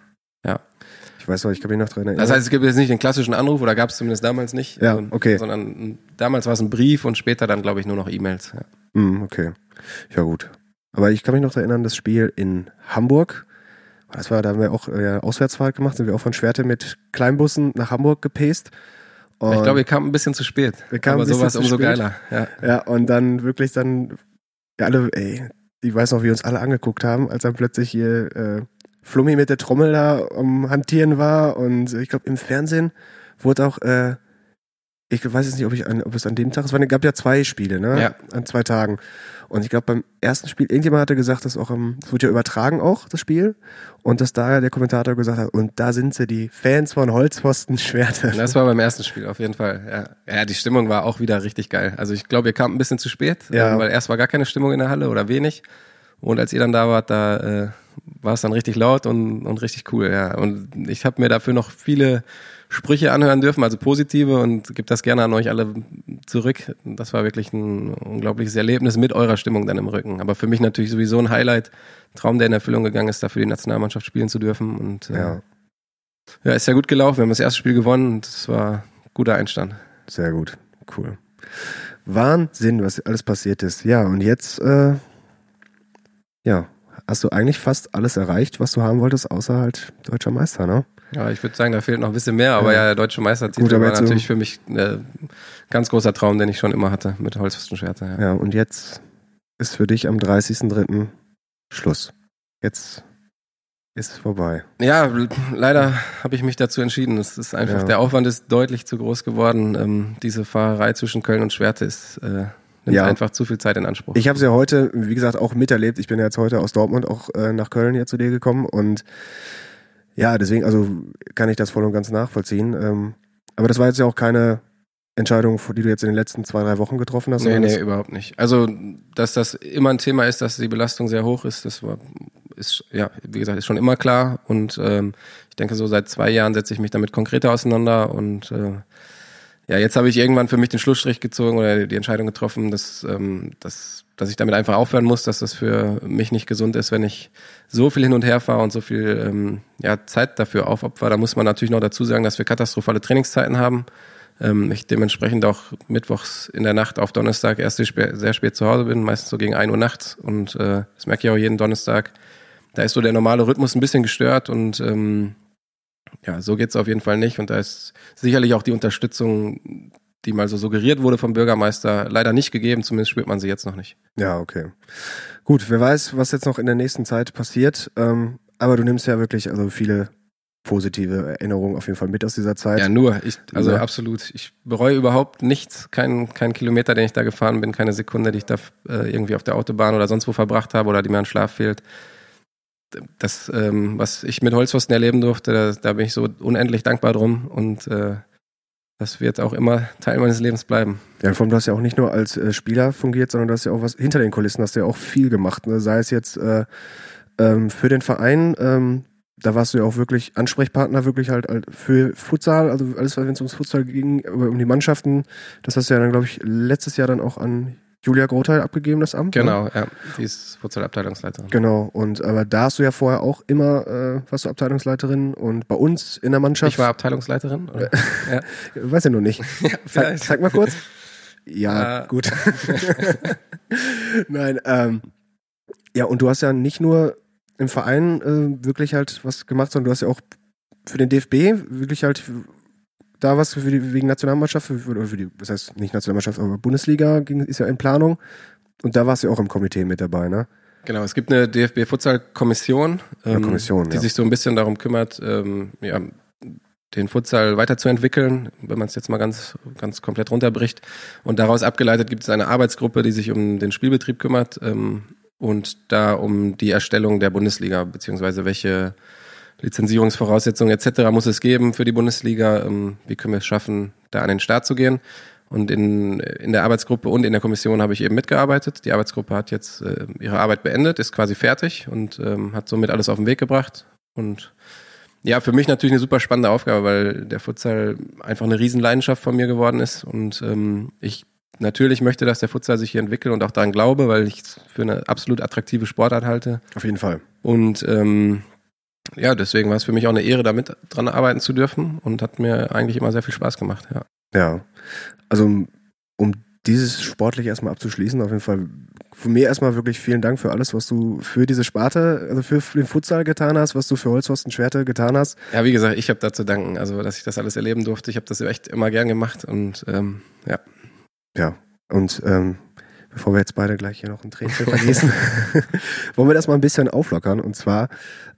ich weiß noch, ich kann mich noch dran erinnern. Das heißt, es gibt jetzt nicht den klassischen Anruf oder gab es zumindest damals nicht, Ja, also, okay. sondern mm, damals war es ein Brief und später dann glaube ich nur noch E-Mails. Ja. Hm, okay. Ja, gut. Aber ich kann mich noch erinnern, das Spiel in Hamburg. Das war, da haben wir auch äh, Auswärtsfahrt gemacht, sind wir auch von Schwerte mit Kleinbussen nach Hamburg gepaced. Und, ich glaube, wir kamen ein bisschen zu spät. Wir kamen aber ein bisschen sowas zu umso spät. geiler. Ja. ja, und dann wirklich dann, ja, alle, ey, ich weiß noch, wie wir uns alle angeguckt haben, als dann plötzlich hier äh, Flummi mit der Trommel da am Hantieren war und ich glaube im Fernsehen wurde auch, äh, ich weiß jetzt nicht, ob ich an, ob es an dem Tag, es waren, gab ja zwei Spiele, ne? Ja. An zwei Tagen. Und ich glaube beim ersten Spiel, irgendjemand hatte gesagt, dass auch am, es wurde ja übertragen auch, das Spiel. Und dass da der Kommentator gesagt hat, und da sind sie, die Fans von Holzpfosten Schwerte. [laughs] Das war beim ersten Spiel auf jeden Fall. Ja, ja die Stimmung war auch wieder richtig geil. Also ich glaube, ihr kamt ein bisschen zu spät, Ja. äh, weil erst war gar keine Stimmung in der Halle oder wenig. Und als ihr dann da wart, da äh, war es dann richtig laut und, und richtig cool. Ja. Und ich habe mir dafür noch viele Sprüche anhören dürfen, also positive und gebe das gerne an euch alle zurück. Das war wirklich ein unglaubliches Erlebnis mit eurer Stimmung dann im Rücken. Aber für mich natürlich sowieso ein Highlight, Traum, der in Erfüllung gegangen ist, dafür die Nationalmannschaft spielen zu dürfen. Und äh, Ja, ja, ist ja gut gelaufen. Wir haben das erste Spiel gewonnen und es war guter Einstand. sehr gut. Cool. Wahnsinn, was alles passiert ist. Ja, und jetzt, äh, ja, hast du eigentlich fast alles erreicht, was du haben wolltest, außer halt deutscher Meister, ne? Ja, ich würde sagen, da fehlt noch ein bisschen mehr, aber Ja. der deutsche Meistertitel Gut, war jetzt so- natürlich für mich ein ganz großer Traum, den ich schon immer hatte mit Holzpfostenschwerte. Ja. Ja, und jetzt ist für dich am 30.03. Schluss. Jetzt ist es vorbei. Ja, leider habe ich mich dazu entschieden. Es ist einfach, Ja. der Aufwand ist deutlich zu groß geworden. Ähm, diese Fahrerei zwischen Köln und Schwerte ist, äh, nimmt Ja. einfach zu viel Zeit in Anspruch. Ich habe es ja heute, wie gesagt, auch miterlebt. Ich bin ja jetzt heute aus Dortmund auch äh, nach Köln hier zu dir gekommen und ja, deswegen, also kann ich das voll und ganz nachvollziehen. Ähm, aber das war jetzt ja auch keine Entscheidung, die du jetzt in den letzten zwei, drei Wochen getroffen hast. Nee, nee, überhaupt nicht. Also, dass das immer ein Thema ist, dass die Belastung sehr hoch ist, das war, ist, ja, wie gesagt, ist schon immer klar. Und ähm, ich denke, so seit zwei Jahren setze ich mich damit konkreter auseinander. Und äh, ja, jetzt habe ich irgendwann für mich den Schlussstrich gezogen oder die Entscheidung getroffen, dass, ähm, dass, dass ich damit einfach aufhören muss, dass das für mich nicht gesund ist, wenn ich so viel hin und her fahre und so viel ähm, ja, Zeit dafür aufopfer. Da muss man natürlich noch dazu sagen, dass wir katastrophale Trainingszeiten haben ähm, ich dementsprechend auch mittwochs in der Nacht auf Donnerstag erst sehr spät, zu Hause bin, meistens so gegen 1 Uhr nachts und äh, das merke ich auch jeden Donnerstag. Da ist so der normale Rhythmus ein bisschen gestört und ähm, ja, so geht's auf jeden Fall nicht und da ist sicherlich auch die Unterstützung, die mal so suggeriert wurde vom Bürgermeister, leider nicht gegeben, zumindest spürt man sie jetzt noch nicht. Ja, okay. Gut, wer weiß, was jetzt noch in der nächsten Zeit passiert. Ähm, aber du nimmst ja wirklich also viele positive Erinnerungen auf jeden Fall mit aus dieser Zeit. Ja, nur. Ich, also Ja. absolut. Ich bereue überhaupt nichts. Kein, kein Kilometer, den ich da gefahren bin, keine Sekunde, die ich da äh, irgendwie auf der Autobahn oder sonst wo verbracht habe oder die mir an Schlaf fehlt. Das, ähm, was ich mit Holzpfosten erleben durfte, da, da bin ich so unendlich dankbar drum und äh, das wird auch immer Teil meines Lebens bleiben. Ja, vor allem, du hast ja auch nicht nur als äh, Spieler fungiert, sondern du hast ja auch was hinter den Kulissen, hast du ja auch viel gemacht. Ne? Sei es jetzt äh, ähm, für den Verein, ähm, da warst du ja auch wirklich Ansprechpartner, wirklich halt halt für Futsal, also alles, wenn es ums Futsal ging, aber um die Mannschaften, das hast du ja dann, glaube ich, letztes Jahr dann auch an Julia Grotheil abgegeben, das Amt. Ne? Genau, ja. Die ist Futsalabteilungsleiterin. Genau, und aber da hast du ja vorher auch immer, äh, warst du Abteilungsleiterin und bei uns in der Mannschaft. Ich war Abteilungsleiterin? Oder? [laughs] ja. Weiß ja noch nicht. [laughs] ja, Zeig, zeig mal kurz. Ja, Ja. gut. [laughs] Nein, ähm, ja, und du hast ja nicht nur im Verein äh, wirklich halt was gemacht, sondern du hast ja auch für den DFB wirklich halt da was für die, wegen Nationalmannschaft, für, oder für die, das heißt nicht Nationalmannschaft, aber Bundesliga ging, ist ja in Planung. Und da warst du ja auch im Komitee mit dabei, ne? Genau, es gibt eine DFB-Futsal-Kommission, ähm, Kommission, die ja. sich so ein bisschen darum kümmert, ähm, ja, den Futsal weiterzuentwickeln, wenn man es jetzt mal ganz, ganz komplett runterbricht. Und daraus abgeleitet gibt es eine Arbeitsgruppe, die sich um den Spielbetrieb kümmert ähm, und da um die Erstellung der Bundesliga, beziehungsweise welche Lizenzierungsvoraussetzungen etc. muss es geben für die Bundesliga. Ähm, wie können wir es schaffen, da an den Start zu gehen? Und in, in der Arbeitsgruppe und in der Kommission habe ich eben mitgearbeitet. Die Arbeitsgruppe hat jetzt äh, ihre Arbeit beendet, ist quasi fertig und ähm, hat somit alles auf den Weg gebracht. Und ja, für mich natürlich eine super spannende Aufgabe, weil der Futsal einfach eine Riesenleidenschaft von mir geworden ist. Und ähm, ich natürlich möchte, dass der Futsal sich hier entwickelt und auch daran glaube, weil ich es für eine absolut attraktive Sportart halte. Auf jeden Fall. Und ähm, ja, deswegen war es für mich auch eine Ehre, damit dran arbeiten zu dürfen und hat mir eigentlich immer sehr viel Spaß gemacht, ja. Ja. Also, um dieses sportlich erstmal abzuschließen, auf jeden Fall von mir erstmal wirklich vielen Dank für alles, was du für diese Sparte, also für, für den Futsal getan hast, was du für Holzhorsten Schwerte getan hast. Ja, wie gesagt, ich habe da zu danken, also dass ich das alles erleben durfte. Ich habe das echt immer gern gemacht und ähm, ja. Ja. Und ähm, bevor wir jetzt beide gleich hier noch ein Tränchen vergießen, [laughs] wollen wir das mal ein bisschen auflockern. Und zwar,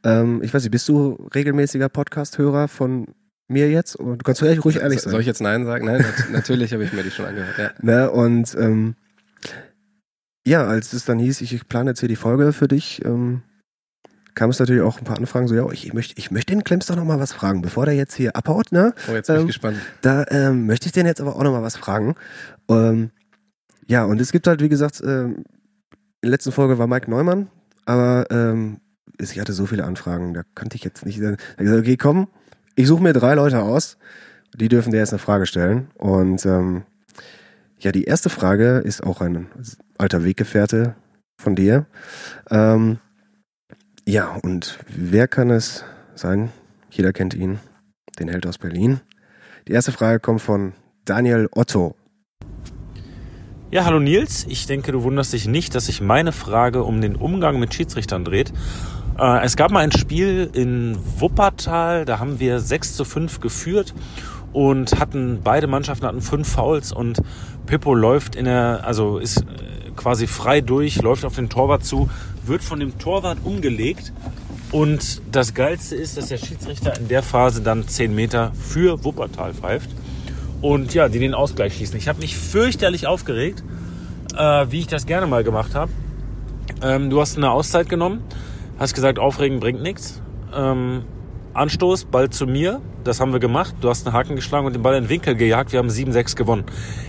ähm, ich weiß nicht, bist du regelmäßiger Podcast-Hörer von mir jetzt? Und du kannst ruhig, ruhig ehrlich sein. Soll ich jetzt Nein sagen? Nein, nat [laughs] natürlich habe ich mir die schon angehört. Ja. Ne? Und ähm, ja, als es dann hieß, ich, ich plane jetzt hier die Folge für dich, ähm, kam es natürlich auch ein paar Anfragen, so, ja, ich möchte, ich möchte den Klemms doch noch mal was fragen, bevor der jetzt hier abhaut, ne? Oh, jetzt bin Ähm, ich gespannt. Da ähm, möchte ich den jetzt aber auch noch mal was fragen. Ähm, ja, und es gibt halt, wie gesagt, ähm, in der letzten Folge war Mike Neumann, aber ähm, ich hatte so viele Anfragen, da konnte ich jetzt nicht. Da gesagt, okay, komm, ich suche mir drei Leute aus, die dürfen dir jetzt eine Frage stellen. Und ähm, ja, die erste Frage ist auch ein alter Weggefährte von dir. Ähm, ja, und wer kann es sein? Jeder kennt ihn, den Held aus Berlin. Die erste Frage kommt von Daniel Otto. Ja, hallo Nils. Ich denke, du wunderst dich nicht, dass sich meine Frage um den Umgang mit Schiedsrichtern dreht. Äh, es gab mal ein Spiel in Wuppertal, da haben wir 6 zu 5 geführt und hatten, beide Mannschaften hatten fünf Fouls und Pippo läuft in der, also ist äh, quasi frei durch, läuft auf den Torwart zu, wird von dem Torwart umgelegt und das Geilste ist, dass der Schiedsrichter in der Phase dann 10 Meter für Wuppertal pfeift und ja, die den Ausgleich schießen. Ich habe mich fürchterlich aufgeregt, äh, wie ich das gerne mal gemacht habe. Ähm, du hast eine Auszeit genommen, hast gesagt, aufregen bringt nichts. Ähm, Anstoß, Ball zu mir, das haben wir gemacht. Du hast einen Haken geschlagen und den Ball in den Winkel gejagt. Wir haben 7-6 gewonnen.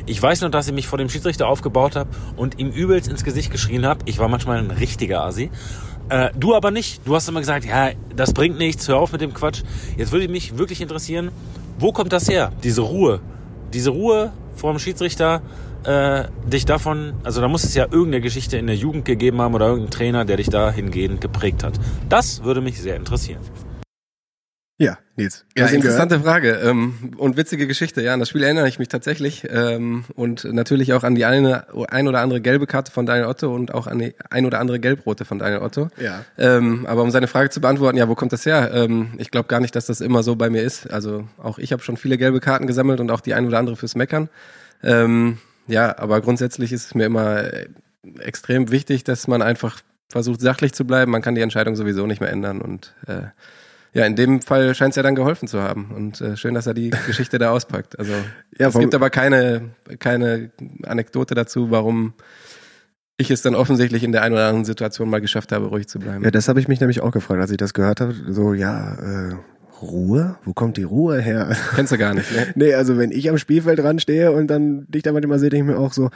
Ich weiß noch, dass ich mich vor dem Schiedsrichter aufgebaut habe und ihm übelst ins Gesicht geschrien habe. Ich war manchmal ein richtiger Asi. Äh, du aber nicht. Du hast immer gesagt, ja, das bringt nichts, hör auf mit dem Quatsch. Jetzt würde mich wirklich interessieren, wo kommt das her, diese Ruhe? Diese Ruhe vor dem Schiedsrichter, äh, dich davon, also da muss es ja irgendeine Geschichte in der Jugend gegeben haben oder irgendein Trainer, der dich dahingehend geprägt hat. Das würde mich sehr interessieren. Nils. Ja, ihn gehört? interessante Frage ähm, und witzige Geschichte. Ja, an das Spiel erinnere ich mich tatsächlich ähm, und natürlich auch an die eine ein oder andere gelbe Karte von Daniel Otto und auch an die ein oder andere gelbrote von Daniel Otto. Ja. Ähm, aber um seine Frage zu beantworten, ja, wo kommt das her? Ähm, ich glaube gar nicht, dass das immer so bei mir ist. Also auch ich habe schon viele gelbe Karten gesammelt und auch die ein oder andere fürs Meckern. Ähm, ja, aber grundsätzlich ist es mir immer äh, extrem wichtig, dass man einfach versucht, sachlich zu bleiben. Man kann die Entscheidung sowieso nicht mehr ändern und äh, ja, in dem Fall scheint es ja dann geholfen zu haben. Und äh, schön, dass er die Geschichte da auspackt. Also [laughs] Ja, es gibt aber keine, keine Anekdote dazu, warum ich es dann offensichtlich in der einen oder anderen Situation mal geschafft habe, ruhig zu bleiben. Ja, das habe ich mich nämlich auch gefragt, als ich das gehört habe. So, ja, äh, Ruhe? Wo kommt die Ruhe her? [laughs] Kennst du gar nicht, ne? [laughs] nee, also wenn ich am Spielfeld dran stehe und dann dich da manchmal sehe, denke ich mir auch so,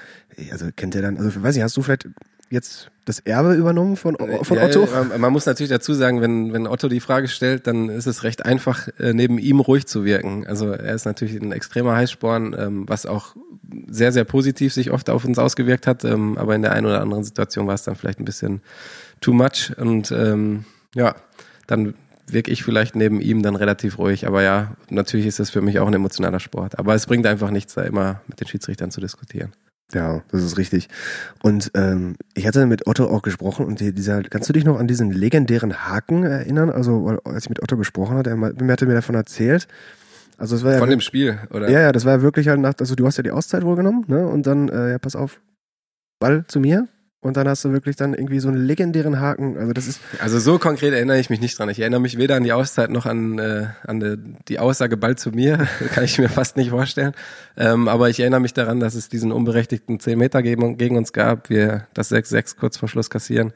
also kennt ihr dann, also weiß nicht, hast du vielleicht jetzt das Erbe übernommen von, von Ja, Otto? Man, man muss natürlich dazu sagen, wenn, wenn Otto die Frage stellt, dann ist es recht einfach, äh, neben ihm ruhig zu wirken. Also er ist natürlich ein extremer Heißsporn, ähm, was auch sehr, sehr positiv sich oft auf uns ausgewirkt hat. Ähm, aber in der einen oder anderen Situation war es dann vielleicht ein bisschen too much. Und ähm, ja, dann wirke ich vielleicht neben ihm dann relativ ruhig. Aber ja, natürlich ist das für mich auch ein emotionaler Sport. Aber es bringt einfach nichts, da immer mit den Schiedsrichtern zu diskutieren. Ja, das ist richtig. Und ähm, ich hatte mit Otto auch gesprochen und die- dieser, kannst du dich noch an diesen legendären Haken erinnern? Also weil, als ich mit Otto gesprochen hatte, er er hatte mir davon erzählt. Also es war ja Von dem Spiel, oder? Ja, ja, das war ja wirklich halt nach, also du hast ja die Auszeit wohl genommen, ne? Und dann, äh, ja, pass auf, Ball zu mir, und dann hast du wirklich dann irgendwie so einen legendären Haken. Also das ist. Also so konkret erinnere ich mich nicht dran. Ich erinnere mich weder an die Auszeit noch an, äh, an die, die Aussage bald zu mir. [laughs] Kann ich mir fast nicht vorstellen. Ähm, aber ich erinnere mich daran, dass es diesen unberechtigten 10 Meter gegen, gegen uns gab. Wir das 6-6 kurz vor Schluss kassieren.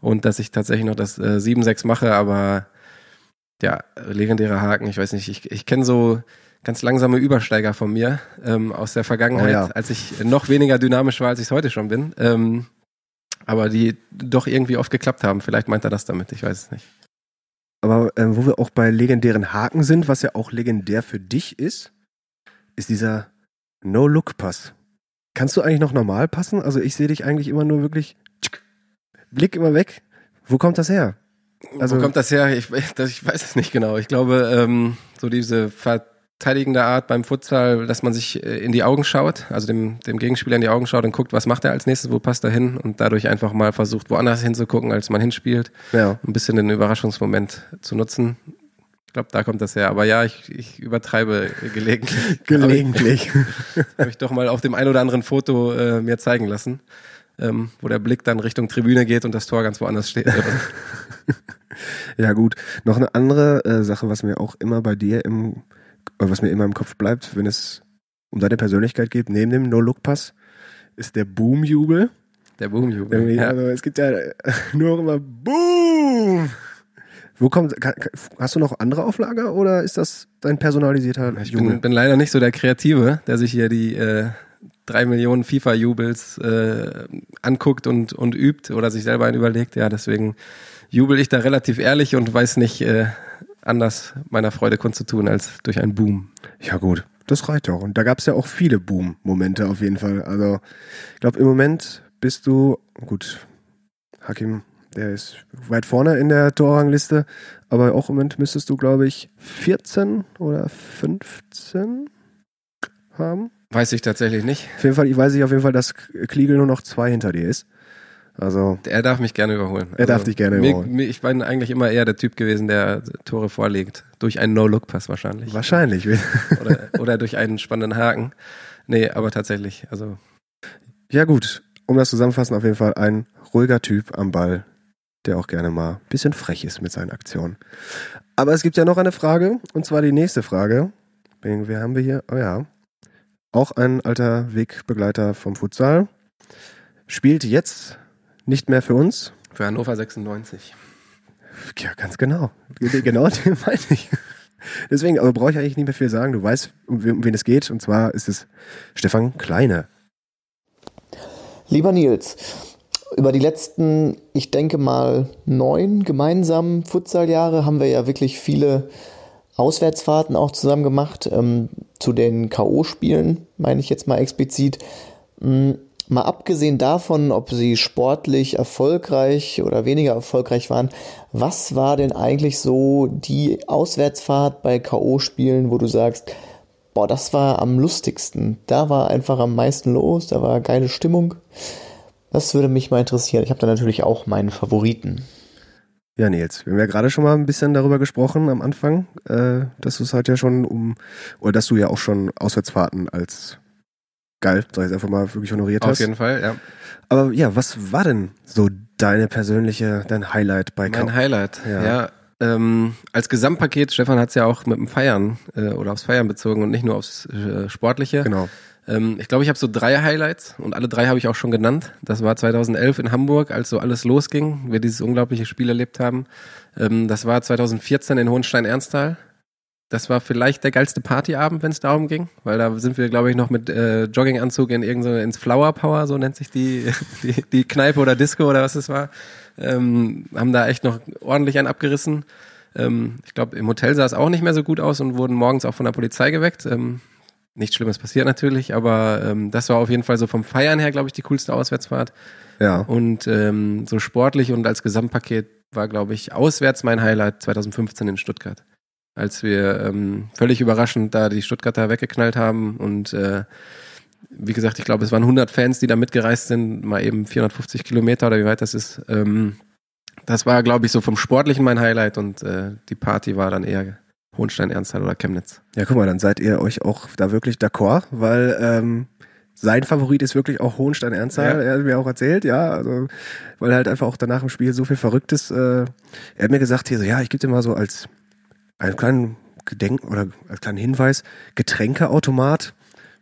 Und dass ich tatsächlich noch das äh, 7-6 mache, aber ja, legendäre Haken, ich weiß nicht, ich, ich kenne so ganz langsame Übersteiger von mir ähm, aus der Vergangenheit, Oh ja. als ich noch weniger dynamisch war, als ich es heute schon bin. Ähm, aber die doch irgendwie oft geklappt haben. Vielleicht meint er das damit, ich weiß es nicht. Aber ähm, wo wir auch bei legendären Haken sind, was ja auch legendär für dich ist, ist dieser No-Look-Pass. Kannst du eigentlich noch normal passen? Also ich sehe dich eigentlich immer nur wirklich tschk, Blick immer weg. Wo kommt das her? Also- Wo kommt das her? Ich, [laughs] das, ich weiß es nicht genau. Ich glaube, ähm, so diese verteidigende Art beim Futsal, dass man sich äh, in die Augen schaut, also dem, dem Gegenspieler in die Augen schaut und guckt, was macht er als nächstes, wo passt er hin und dadurch einfach mal versucht, woanders hinzugucken, als man hinspielt. Ja. Ein bisschen den Überraschungsmoment zu nutzen. Ich glaube, da kommt das her. Aber ja, ich, ich übertreibe gelegentlich. [laughs] Gelegentlich. [laughs] Habe ich doch mal auf dem ein oder anderen Foto äh, mir zeigen lassen, ähm, wo der Blick dann Richtung Tribüne geht und das Tor ganz woanders steht. [laughs] Ja gut, noch eine andere äh, Sache, was mir auch immer bei dir im, was mir immer im Kopf bleibt, wenn es um deine Persönlichkeit geht, neben dem No-Look-Pass, ist der Boom-Jubel. der Boomjubel. Ja. Also es gibt ja [laughs] nur immer Boom. Wo kommt, hast du noch andere Auflager oder ist das dein personalisierter Ich Jubel? bin, bin leider nicht so der Kreative, der sich hier die äh, drei Millionen FIFA-Jubels äh, anguckt und, und übt oder sich selber einen überlegt. Ja, deswegen jubel ich da relativ ehrlich und weiß nicht äh, anders meiner Freude kundzutun als durch einen Boom. Ja gut, das reicht auch. Und da gab es ja auch viele Boom-Momente auf jeden Fall. Also ich glaube, im Moment bist du, gut, Hakim, der ist weit vorne in der Torrangliste, aber auch im Moment müsstest du, glaube ich, 14 oder 15 haben. Weiß ich tatsächlich nicht. Auf jeden Fall, ich weiß ich auf jeden Fall, dass Kliegel nur noch zwei hinter dir ist. Also, Er darf mich gerne überholen. Also Er darf dich gerne überholen. Mir, ich bin eigentlich immer eher der Typ gewesen, der Tore vorlegt. Durch einen No-Look-Pass wahrscheinlich. wahrscheinlich. [laughs] Oder, oder durch einen spannenden Haken. Nee, aber tatsächlich. Also Ja gut, um das zusammenfassen, auf jeden Fall ein ruhiger Typ am Ball, der auch gerne mal ein bisschen frech ist mit seinen Aktionen. Aber es gibt ja noch eine Frage, und zwar die nächste Frage. Wen haben wir hier? Oh ja. Auch ein alter Wegbegleiter vom Futsal. Spielt jetzt nicht mehr für uns. für Hannover 96. Ja, ganz genau. Genau [laughs] den meine ich. Deswegen, aber brauche ich eigentlich nicht mehr viel sagen. Du weißt, um wen um wen es geht. Und zwar ist es Stefan Kleine. Lieber Nils, über die letzten, ich denke mal, neun gemeinsamen Futsaljahre haben wir ja wirklich viele Auswärtsfahrten auch zusammen gemacht. Ähm, zu den K.O.-Spielen, meine ich jetzt mal explizit. Mal abgesehen davon, ob sie sportlich erfolgreich oder weniger erfolgreich waren, was war denn eigentlich so die Auswärtsfahrt bei K.O.-Spielen, wo du sagst, boah, das war am lustigsten. Da war einfach am meisten los, da war geile Stimmung. Das würde mich mal interessieren. Ich habe da natürlich auch meinen Favoriten. Ja, Nils, wir haben ja gerade schon mal ein bisschen darüber gesprochen am Anfang, äh, dass du es halt ja schon um, oder dass du ja auch schon Auswärtsfahrten als geil, sag ich einfach mal, wirklich honoriert Auf hast. jeden Fall, ja. Aber ja, was war denn so deine persönliche, dein Highlight bei Mein Ka Highlight, Ja. ja. ähm, als Gesamtpaket, Stefan hat es ja auch mit dem Feiern äh, oder aufs Feiern bezogen und nicht nur aufs äh, Sportliche. Genau. Ähm, ich glaube, ich habe so drei Highlights und alle drei habe ich auch schon genannt. Das war 2011 in Hamburg, als so alles losging, wir dieses unglaubliche Spiel erlebt haben. Ähm, das war 2014 in Hohenstein-Ernsthal. Das war vielleicht der geilste Partyabend, wenn es darum ging, weil da sind wir, glaube ich, noch mit äh, Jogginganzug in irgendeine ins Flower Power, so nennt sich die, [laughs] die, die Kneipe oder Disco oder was es war. Ähm, haben da echt noch ordentlich einen abgerissen. Ähm, ich glaube, im Hotel sah es auch nicht mehr so gut aus und wurden morgens auch von der Polizei geweckt. Ähm, nichts Schlimmes passiert natürlich, aber ähm, das war auf jeden Fall so vom Feiern her, glaube ich, die coolste Auswärtsfahrt. Ja. Und ähm, so sportlich und als Gesamtpaket war, glaube ich, auswärts mein Highlight 2015 in Stuttgart. Als wir ähm, völlig überraschend da die Stuttgarter weggeknallt haben und äh, wie gesagt, ich glaube, es waren 100 Fans, die da mitgereist sind, mal eben 450 Kilometer oder wie weit das ist. Ähm, das war, glaube ich, so vom Sportlichen mein Highlight und äh, die Party war dann eher Hohenstein-Ernsthal oder Chemnitz. Ja, guck mal, dann seid ihr euch auch da wirklich d'accord, weil ähm, sein Favorit ist wirklich auch Hohenstein Ernsthaler. Ja. Er hat mir auch erzählt, ja, also weil halt einfach auch danach im Spiel so viel Verrücktes. Äh, er hat mir gesagt hier so, ja, ich gebe dir mal so als einen kleinen Gedenk oder als kleinen Hinweis Getränkeautomat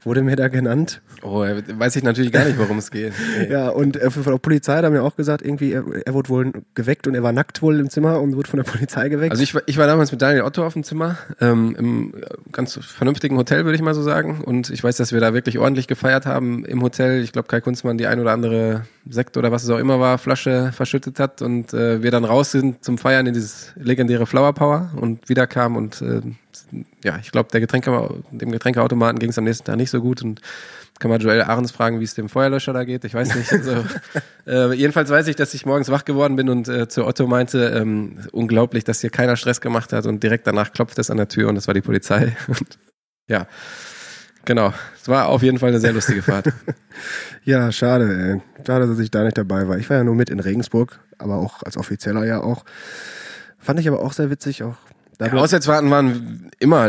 wurde mir da genannt. Oh, weiß ich natürlich gar nicht, worum es geht. Nee. [laughs] Ja, und äh, von der Polizei hat er mir auch gesagt, irgendwie, er, er wurde wohl geweckt und er war nackt wohl im Zimmer und wurde von der Polizei geweckt. Also ich, war- ich war damals mit Daniel Otto auf dem Zimmer, ähm, im äh, ganz vernünftigen Hotel, würde ich mal so sagen. Und ich weiß, dass wir da wirklich ordentlich gefeiert haben im Hotel. Ich glaube, Kai Kunzmann die ein oder andere Sekt oder was es auch immer war, Flasche verschüttet hat und äh, wir dann raus sind zum Feiern in dieses legendäre Flower Power und wieder kam und äh, ja, ich glaube, der Getränke, dem Getränkeautomaten ging es am nächsten Tag nicht so gut und kann man Joel Ahrens fragen, wie es dem Feuerlöscher da geht. Ich weiß nicht. Also, [laughs] äh, jedenfalls weiß ich, dass ich morgens wach geworden bin und äh, zu Otto meinte, ähm, unglaublich, dass hier keiner Stress gemacht hat und direkt danach klopft es an der Tür und das war die Polizei. [laughs] Und, ja, genau. Es war auf jeden Fall eine sehr lustige Fahrt. [laughs] Ja, schade, ey. Schade, dass ich da nicht dabei war. Ich war ja nur mit in Regensburg, aber auch als Offizieller ja auch. Fand ich aber auch sehr witzig, auch Ja, Auswärtsfahrten waren immer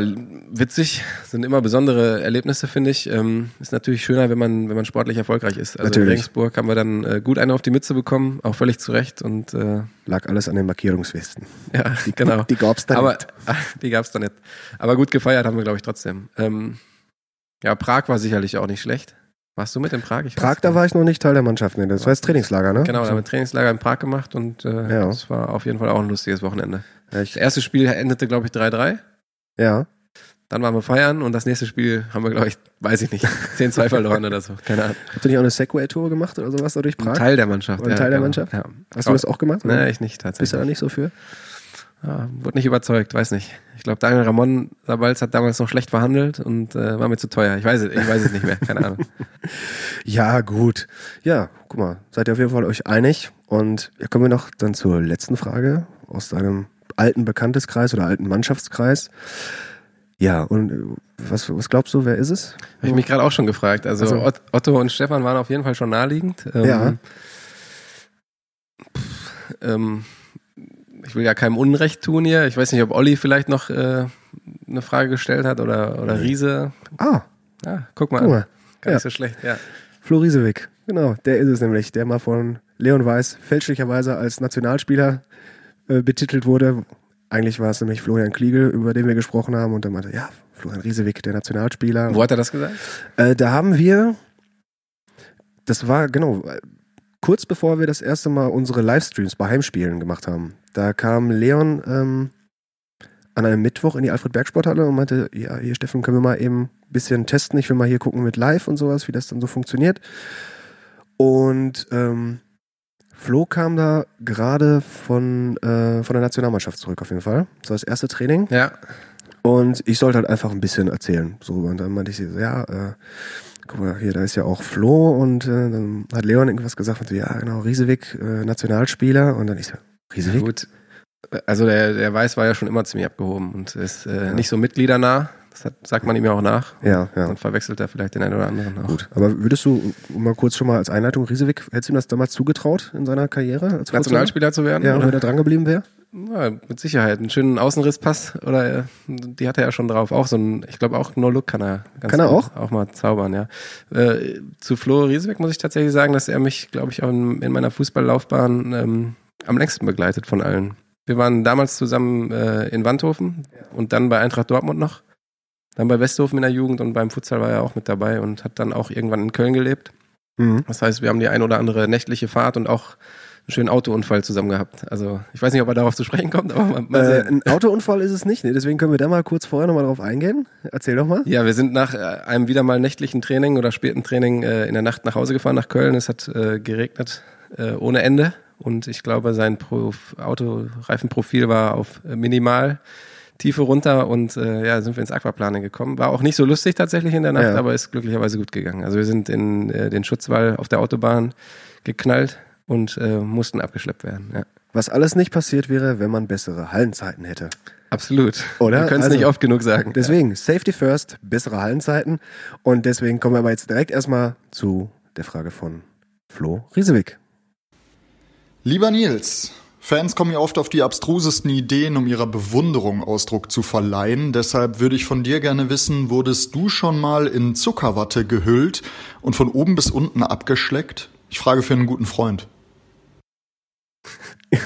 witzig, sind immer besondere Erlebnisse, finde ich. Ähm, ist natürlich schöner, wenn man, wenn man sportlich erfolgreich ist. Also in Natürlich. Regensburg haben wir dann äh, gut eine auf die Mütze bekommen, auch völlig zu Recht. Und äh, lag alles an den Markierungswesten. ja, [laughs] genau. Die gab's da Aber nicht. [laughs] die gab's da nicht. Aber gut gefeiert haben wir, glaube ich, trotzdem. Ähm, ja, Prag war sicherlich auch nicht schlecht. Warst du mit in Prag? Ich Prag, da war ich noch nicht Teil der Mannschaft. Nee, das war das Trainingslager, ne? Genau, da haben wir ein Trainingslager in Prag gemacht und äh, Ja. das war auf jeden Fall auch ein lustiges Wochenende. Ja, Das erste Spiel endete, glaube ich, 3-3. ja. Dann waren wir feiern und das nächste Spiel haben wir, glaube ich, weiß ich nicht, [laughs] 10-2 verloren oder so. Keine Ahnung. Habt ihr nicht auch eine Segway-Tour gemacht oder sowas da durch Ein Prag? Teil der Mannschaft. Ein Teil der genau. Mannschaft? Ja. Hast du das auch gemacht? Nee, ich nicht Bist du da tatsächlich. nicht so für? Ja, wurde nicht überzeugt, weiß nicht. Ich glaube, Daniel Ramon Sabalz hat damals noch schlecht verhandelt und äh, war mir zu teuer. Ich weiß es, ich weiß es nicht mehr, keine Ahnung. [laughs] Ja, gut. Ja, guck mal, seid ihr auf jeden Fall euch einig. Und ja, kommen wir noch dann zur letzten Frage aus deinem alten Bekannteskreis oder alten Mannschaftskreis. Ja, und äh, was, was glaubst du, wer ist es? Habe ich mich gerade auch schon gefragt. Also, Also- Ott- Otto und Stefan waren auf jeden Fall schon naheliegend. Ähm, Ja. pff, ähm, ich will ja keinem Unrecht tun hier. Ich weiß nicht, ob Olli vielleicht noch äh, eine Frage gestellt hat oder, oder Riese. Ah, Ja, guck mal. guck an. mal. Gar ja. nicht so schlecht, ja. Flo Riesewig. Genau, der ist es nämlich, der mal von Leon Weiß fälschlicherweise als Nationalspieler äh, betitelt wurde. Eigentlich war es nämlich Florian Kliegel, über den wir gesprochen haben. Und dann meinte, ja, Florian Riesewig, der Nationalspieler. Wo hat er das gesagt? Äh, da haben wir, das war genau, kurz bevor wir das erste Mal unsere Livestreams bei Heimspielen gemacht haben. Da kam Leon ähm, an einem Mittwoch in die Alfred-Berg-Sporthalle und meinte, ja, hier Steffen, können wir mal eben ein bisschen testen. Ich will mal hier gucken mit Live und sowas, wie das dann so funktioniert. Und ähm, Flo kam da gerade von, äh, von der Nationalmannschaft zurück auf jeden Fall. Das war das erste Training. Ja. Und ich sollte halt einfach ein bisschen erzählen. So, und dann meinte ich so, ja, äh, guck mal, hier, da ist ja auch Flo und äh, dann hat Leon irgendwas gesagt und so, ja, genau, Riesewig, äh, Nationalspieler. Und dann ich so, Riesewig? Gut. Also der, der Weiß war ja schon immer ziemlich abgehoben und ist äh, nicht so mitgliedernah. Das hat, sagt man ihm ja auch nach. Ja, ja. Und verwechselt er vielleicht den einen oder anderen auch. Gut, aber würdest du mal kurz schon mal als Einleitung Riesewig, hättest du ihm das damals zugetraut in seiner Karriere? Als Nationalspieler zu werden? Ja, oder? wenn er dran geblieben wäre? Ja, mit Sicherheit. Einen schönen Außenrisspass oder äh, die hat er ja schon drauf. Auch so ein, ich glaube auch No Look kann er. Ganz Kann er auch? Auch mal zaubern, ja. Äh, zu Flo Riesbeck muss ich tatsächlich sagen, dass er mich, glaube ich, auch in, in meiner Fußballlaufbahn ähm, am längsten begleitet von allen. Wir waren damals zusammen äh, in Wandhofen und dann bei Eintracht Dortmund noch. Dann bei Westhofen in der Jugend und beim Futsal war er auch mit dabei und hat dann auch irgendwann in Köln gelebt. Mhm. Das heißt, wir haben die ein oder andere nächtliche Fahrt und auch einen schönen Autounfall zusammen gehabt. Also ich weiß nicht, ob er darauf zu sprechen kommt, aber mal, mal Äh, ein Autounfall ist es nicht, ne? deswegen können wir da mal kurz vorher nochmal drauf eingehen. Erzähl doch mal. Ja, wir sind nach äh, einem wieder mal nächtlichen Training oder späten Training äh, in der Nacht nach Hause gefahren nach Köln. Es hat äh, geregnet äh, ohne Ende und ich glaube, sein Prof Autoreifenprofil war auf äh, minimal Tiefe runter und äh, ja, sind wir ins Aquaplaning gekommen. War auch nicht so lustig tatsächlich in der Nacht, Ja. aber ist glücklicherweise gut gegangen. Also wir sind in äh, den Schutzwall auf der Autobahn geknallt und äh, mussten abgeschleppt werden. Ja. Was alles nicht passiert wäre, wenn man bessere Hallenzeiten hätte. Absolut. Oder? Wir können es Also, nicht oft genug sagen. Deswegen, Safety first, bessere Hallenzeiten. Und deswegen kommen wir aber jetzt direkt erstmal zu der Frage von Flo Riesewig. Lieber Nils, Fans kommen ja oft auf die abstrusesten Ideen, um ihrer Bewunderung Ausdruck zu verleihen. Deshalb würde ich von dir gerne wissen, wurdest du schon mal in Zuckerwatte gehüllt und von oben bis unten abgeschleckt? Ich frage für einen guten Freund. [laughs]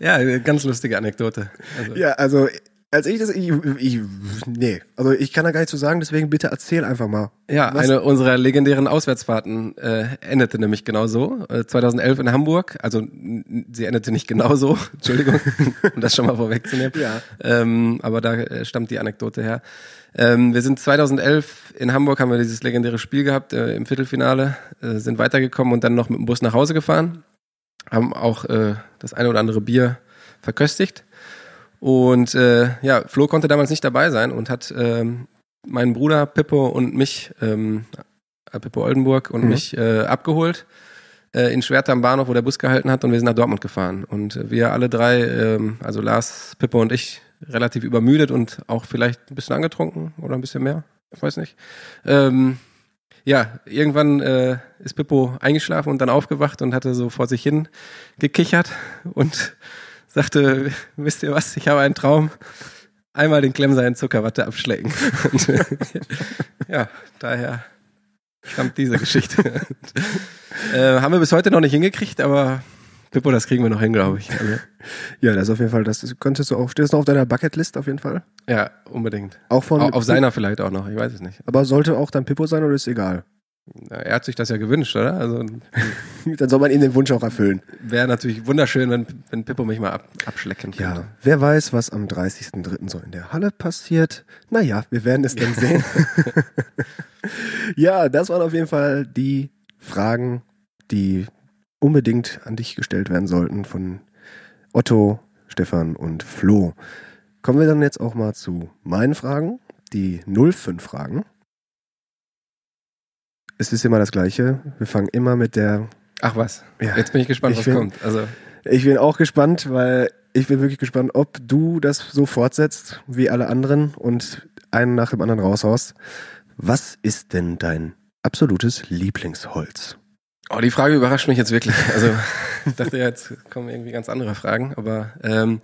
ja, ganz lustige Anekdote. Also. Ja, also als ich das, ich, ich, nee, also ich kann da gar nicht zu so sagen, deswegen bitte erzähl einfach mal. Ja, was? eine unserer legendären Auswärtsfahrten äh, endete nämlich genau so. Äh, 2011 in Hamburg, also sie endete nicht genau so, [laughs] Entschuldigung, [laughs] um das schon mal vorwegzunehmen. Ja. Ähm, aber da äh, stammt die Anekdote her. Ähm, wir sind 2011 in Hamburg, haben wir dieses legendäre Spiel gehabt äh, im Viertelfinale, äh, sind weitergekommen und dann noch mit dem Bus nach Hause gefahren, haben auch äh, das eine oder andere Bier verköstigt und äh, ja, Flo konnte damals nicht dabei sein und hat ähm, meinen Bruder Pippo und mich, ähm, äh, Pippo Oldenburg und mhm. mich äh, abgeholt äh, in Schwerter am Bahnhof, wo der Bus gehalten hat und wir sind nach Dortmund gefahren. Und wir alle drei, ähm, also Lars, Pippo und ich, relativ übermüdet und auch vielleicht ein bisschen angetrunken oder ein bisschen mehr, ich weiß nicht. Ähm, ja, irgendwann äh, ist Pippo eingeschlafen und dann aufgewacht und hatte so vor sich hin gekichert und sagte, [laughs] wisst ihr was, ich habe einen Traum, einmal den Klemser in Zuckerwatte abschlecken. Und, [laughs] ja, daher stammt diese Geschichte. [laughs] äh, haben wir bis heute noch nicht hingekriegt, aber Pippo, das kriegen wir noch hin, glaube ich. Also, ja, das ist auf jeden Fall, das könntest du auch, das noch auf deiner Bucketlist auf jeden Fall? Ja, unbedingt. Auch von. Auf, auf seiner vielleicht auch noch, ich weiß es nicht. Aber sollte auch dann Pippo sein oder ist egal? Er hat sich das ja gewünscht, oder? Also, [laughs] Dann soll man ihm den Wunsch auch erfüllen. Wäre natürlich wunderschön, wenn, wenn Pippo mich mal ab, abschlecken könnte. Ja, wer weiß, was am 30.03. so in der Halle passiert. Naja, wir werden es dann [laughs] sehen. ja, das waren auf jeden Fall die Fragen, die unbedingt an dich gestellt werden sollten von Otto, Stefan und Flo. Kommen wir dann jetzt auch mal zu meinen Fragen, die 05 Fragen es ist immer das Gleiche. Wir fangen immer mit der. Ach was. Ja. Jetzt bin ich gespannt, ich was bin, kommt. Also. Ich bin auch gespannt, weil ich bin wirklich gespannt, ob du das so fortsetzt wie alle anderen und einen nach dem anderen raushaust. Was ist denn dein absolutes Lieblingsholz? Oh, die Frage überrascht mich jetzt wirklich. Also ich dachte ja, jetzt kommen irgendwie ganz andere Fragen, aber ähm,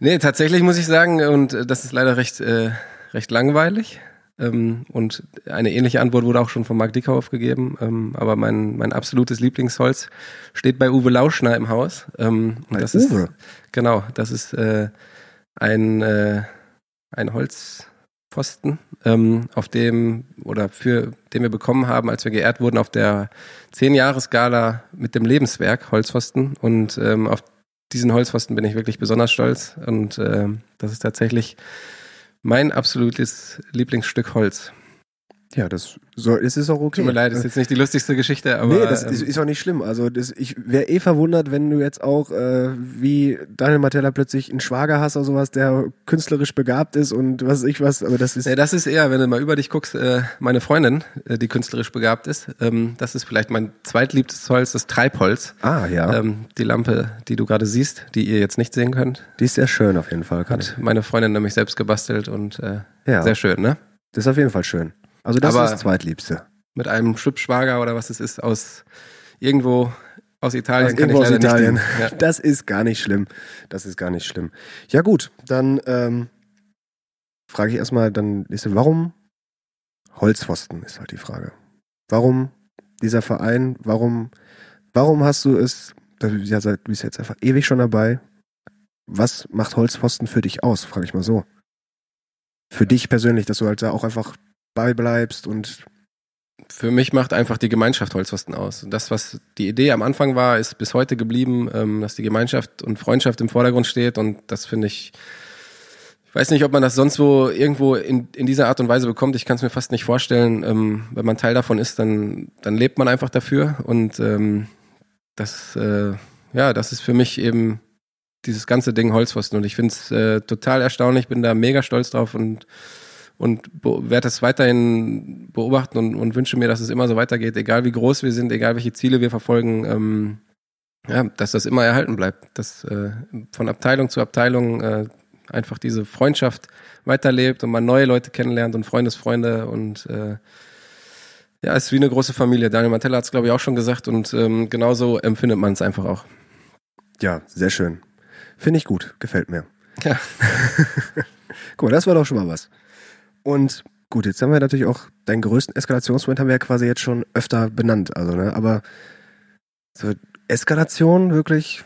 nee, tatsächlich muss ich sagen, und das ist leider recht äh, recht langweilig. Ähm, und eine ähnliche Antwort wurde auch schon von Marc Dickhoff gegeben. Ähm, aber mein, mein absolutes Lieblingsholz steht bei Uwe Lauschner im Haus. Ähm, bei das Uwe? Ist, genau, das ist äh, ein, äh, ein Holzpfosten, ähm, auf dem oder für den wir bekommen haben, als wir geehrt wurden auf der 10-Jahres-Gala mit dem Lebenswerk Holzpfosten. Und ähm, auf diesen Holzpfosten bin ich wirklich besonders stolz. Und äh, das ist tatsächlich mein absolutes Lieblingsstück Holz. Ja, das soll, es ist auch okay. Tut mir leid, das ist jetzt nicht die lustigste Geschichte, aber. Nee, das ist, ist auch nicht schlimm. Also das, ich wäre eh verwundert, wenn du jetzt auch äh, wie Daniel Matella plötzlich einen Schwager hast oder sowas, der künstlerisch begabt ist und was ich was, aber das ist. Nee, das ist eher, wenn du mal über dich guckst, äh, meine Freundin, äh, die künstlerisch begabt ist. Ähm, das ist vielleicht mein zweitliebstes Holz, das Treibholz. Ah, ja. Ähm, die Lampe, die du gerade siehst, die ihr jetzt nicht sehen könnt. Die ist sehr schön auf jeden Fall. Hat ich. meine Freundin nämlich selbst gebastelt und äh, ja. sehr schön, ne? Das ist auf jeden Fall schön. Also das Aber ist das Zweitliebste. Mit einem Schwibschwager oder was es ist aus irgendwo aus Italien. Aus irgendwo aus Italien. Ja. Das ist gar nicht schlimm. Das ist gar nicht schlimm. Ja gut, dann ähm, frage ich erstmal, dann ist warum Holzpfosten ist halt die Frage. Warum dieser Verein? Warum, warum hast du es? Du bist jetzt einfach ewig schon dabei. Was macht Holzpfosten für dich aus? Frage ich mal so. Für dich persönlich, dass du halt da auch einfach beibleibst und für mich macht einfach die Gemeinschaft Holzpfosten aus. Das, was die Idee am Anfang war, ist bis heute geblieben, ähm, dass die Gemeinschaft und Freundschaft im Vordergrund steht und das finde ich, ich weiß nicht, ob man das sonst wo irgendwo in, in dieser Art und Weise bekommt. Ich kann es mir fast nicht vorstellen. Ähm, wenn man Teil davon ist, dann, dann lebt man einfach dafür und ähm, das, äh, ja, das ist für mich eben dieses ganze Ding Holzpfosten und ich finde es äh, total erstaunlich, bin da mega stolz drauf und und werde es weiterhin beobachten und, und, wünsche mir, dass es immer so weitergeht, egal wie groß wir sind, egal welche Ziele wir verfolgen, ähm, ja, dass das immer erhalten bleibt, dass äh, von Abteilung zu Abteilung äh, einfach diese Freundschaft weiterlebt und man neue Leute kennenlernt und Freundesfreunde und äh, ja, ist wie eine große Familie. Daniel Mantella hat es, glaube ich, auch schon gesagt und ähm, genauso empfindet man es einfach auch. Ja, sehr schön. Finde ich gut, gefällt mir. Ja. [laughs] Guck mal, das war doch schon mal was. Und gut, jetzt haben wir natürlich auch deinen größten Eskalationsmoment haben wir ja quasi jetzt schon öfter benannt, also ne, aber so Eskalation wirklich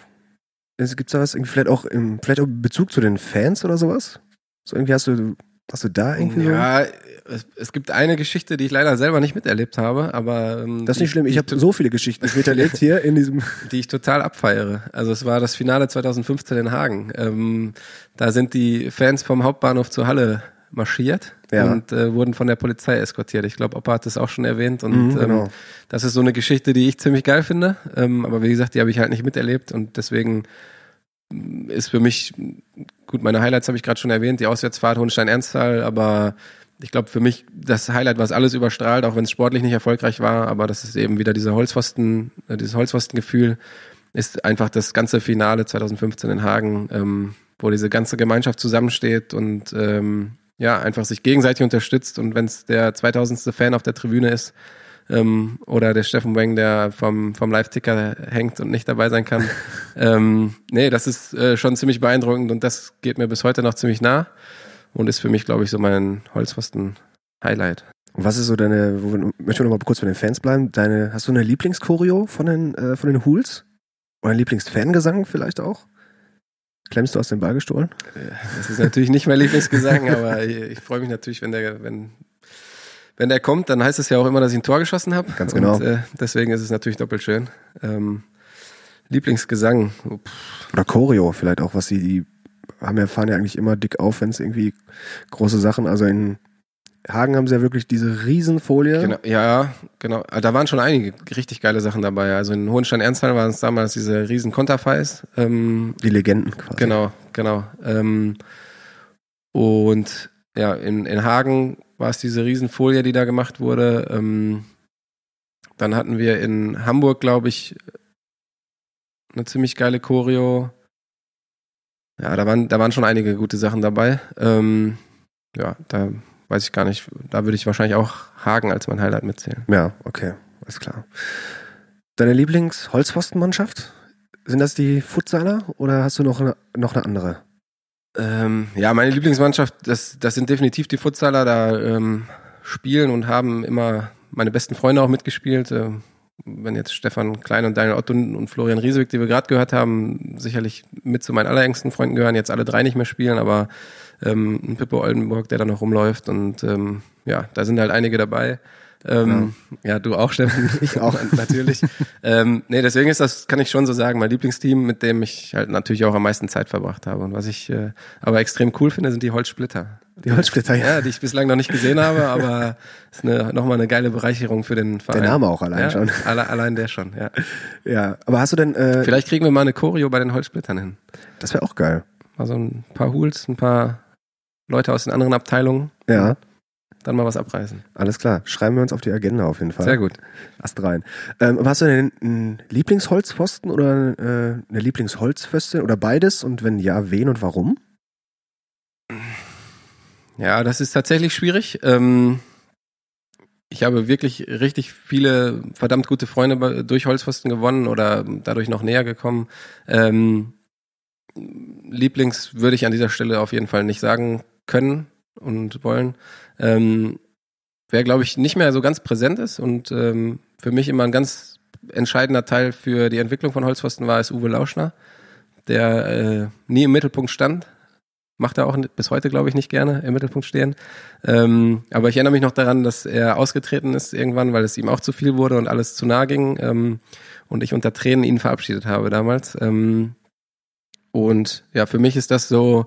gibt es da was irgendwie vielleicht auch im vielleicht auch in Bezug zu den Fans oder sowas? So irgendwie hast du hast du da irgendwie Ja, es, es gibt eine Geschichte, die ich leider selber nicht miterlebt habe, aber ähm? Das ist nicht schlimm, ich habe so viele Geschichten miterlebt hier in diesem [laughs] die ich total abfeiere. Also es war das Finale 2015 in Hagen. Ähm, da sind die Fans vom Hauptbahnhof zur Halle marschiert Ja. und äh, wurden von der Polizei eskortiert. Ich glaube, Opa hat das auch schon erwähnt und Mhm, genau. ähm, das ist so eine Geschichte, die ich ziemlich geil finde. Ähm, aber wie gesagt, die habe ich halt nicht miterlebt und deswegen mm, ist für mich gut. Meine Highlights habe ich gerade schon erwähnt, die Auswärtsfahrt Hohenstein-Ernsthal, aber ich glaube für mich das Highlight, was alles überstrahlt, auch wenn es sportlich nicht erfolgreich war, aber das ist eben wieder dieser Holzpfosten, äh, dieses Holzpfostengefühl, ist einfach das ganze Finale 2015 in Hagen, ähm, wo diese ganze Gemeinschaft zusammensteht und ähm, ja einfach sich gegenseitig unterstützt und wenn es der 2000. Fan auf der Tribüne ist ähm, oder der Steffen Weng, der vom vom Live-Ticker hängt und nicht dabei sein kann, [laughs] ähm, nee, das ist äh, schon ziemlich beeindruckend und das geht mir bis heute noch ziemlich nah und ist für mich, glaube ich, so mein Holzpfosten-Highlight. Und was ist so deine, wo, möchten wir noch mal kurz bei den Fans bleiben? Deine, hast du eine Lieblingschoreo von den, äh, von den Hools? Oder ein Lieblingsfangesang vielleicht auch? Klemmst du aus dem Ball gestohlen? Das ist natürlich nicht mein Lieblingsgesang, aber ich, ich freue mich natürlich, wenn der, wenn, wenn der kommt, dann heißt es ja auch immer, dass ich ein Tor geschossen habe. Ganz genau. Und, äh, deswegen ist es natürlich doppelt schön. Ähm, Lieblingsgesang. Pff, Oder Choreo vielleicht auch, was sie, die haben ja, fahren ja eigentlich immer dick auf, wenn es irgendwie große Sachen, also in Hagen haben sie ja wirklich diese Riesenfolie. Genau, ja, genau. Ah, Da waren schon einige richtig geile Sachen dabei. Also in Hohenstein-Ernsthal waren es damals diese riesen Konterfeis. Ähm, Die Legenden quasi. Genau, genau. Ähm, und ja, in, in Hagen war es diese Riesenfolie, die da gemacht wurde. Ähm, dann hatten wir in Hamburg, glaube ich, eine ziemlich geile Choreo. Ja, da waren, da waren schon einige gute Sachen dabei. Ähm, ja, da weiß ich gar nicht. Da würde ich wahrscheinlich auch Hagen als mein Highlight mitzählen. Ja, okay, alles klar. Deine Lieblings-Holzpfostenmannschaft? Sind das die Futsaler oder hast du noch eine, noch eine andere? Ähm, ja, meine Lieblingsmannschaft, das, das sind definitiv die Futsaler. Da ähm, spielen und haben immer meine besten Freunde auch mitgespielt. Ähm, wenn jetzt Stefan Klein und Daniel Otto und Florian Riesewig, die wir gerade gehört haben, sicherlich mit zu meinen allerengsten Freunden gehören, jetzt alle drei nicht mehr spielen, aber ähm, ein Pippo Oldenburg, der da noch rumläuft und ähm, ja, da sind halt einige dabei. Ähm, ja. du auch, Steffen. [laughs] Ich auch, natürlich. ähm, nee, deswegen ist das, kann ich schon so sagen, mein Lieblingsteam, mit dem ich halt natürlich auch am meisten Zeit verbracht habe. Und was ich äh, aber extrem cool finde, sind die Holzsplitter. Die Holzsplitter, ja. Ja, die ich bislang noch nicht gesehen habe, aber [laughs] ist eine, nochmal eine geile Bereicherung für den Verein. Der Name auch allein ja, schon. Alle, allein der schon, ja. Ja, aber hast du denn, äh, Vielleicht kriegen wir mal eine Choreo bei den Holzsplittern hin. das wäre auch geil. Mal so ein paar Hools, ein paar Leute aus den anderen Abteilungen, Ja, dann mal was abreißen. alles klar. Schreiben wir uns auf die Agenda auf jeden Fall. Sehr gut. Ast rein. Ähm, hast du denn einen Lieblingsholzpfosten oder äh, eine Lieblingsholzföste oder beides? Und wenn ja, wen und warum? Ja, das ist tatsächlich schwierig. Ähm, ich habe wirklich richtig viele verdammt gute Freunde durch Holzpfosten gewonnen oder dadurch noch näher gekommen. Ähm, Lieblings würde ich an dieser Stelle auf jeden Fall nicht sagen können und wollen. Ähm, wer, glaube ich, nicht mehr so ganz präsent ist und ähm, für mich immer ein ganz entscheidender Teil für die Entwicklung von Holzpfosten war, ist Uwe Lauschner, der äh, nie im Mittelpunkt stand. Macht er auch bis heute, glaube ich, nicht gerne im Mittelpunkt stehen. Ähm, aber ich erinnere mich noch daran, dass er ausgetreten ist irgendwann, weil es ihm auch zu viel wurde und alles zu nah ging. Ähm, und ich unter Tränen ihn verabschiedet habe damals. Ähm, und ja, für mich ist das so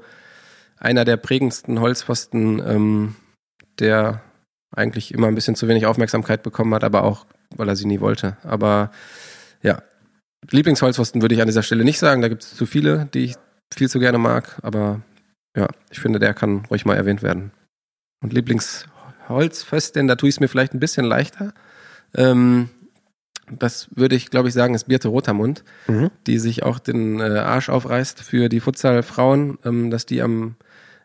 einer der prägendsten Holzpfosten, ähm, der eigentlich immer ein bisschen zu wenig Aufmerksamkeit bekommen hat, aber auch, weil er sie nie wollte. Aber ja, Lieblingsholzpfosten würde ich an dieser Stelle nicht sagen. Da gibt es zu viele, die ich viel zu gerne mag. Aber ja, ich finde, der kann ruhig mal erwähnt werden. Und Lieblingsholzföstin, da tue ich es mir vielleicht ein bisschen leichter. Ähm, das würde ich, glaube ich, sagen, ist Birte Rotermund, Mhm. die sich auch den äh, Arsch aufreißt für die Futsal-Frauen, ähm, dass die am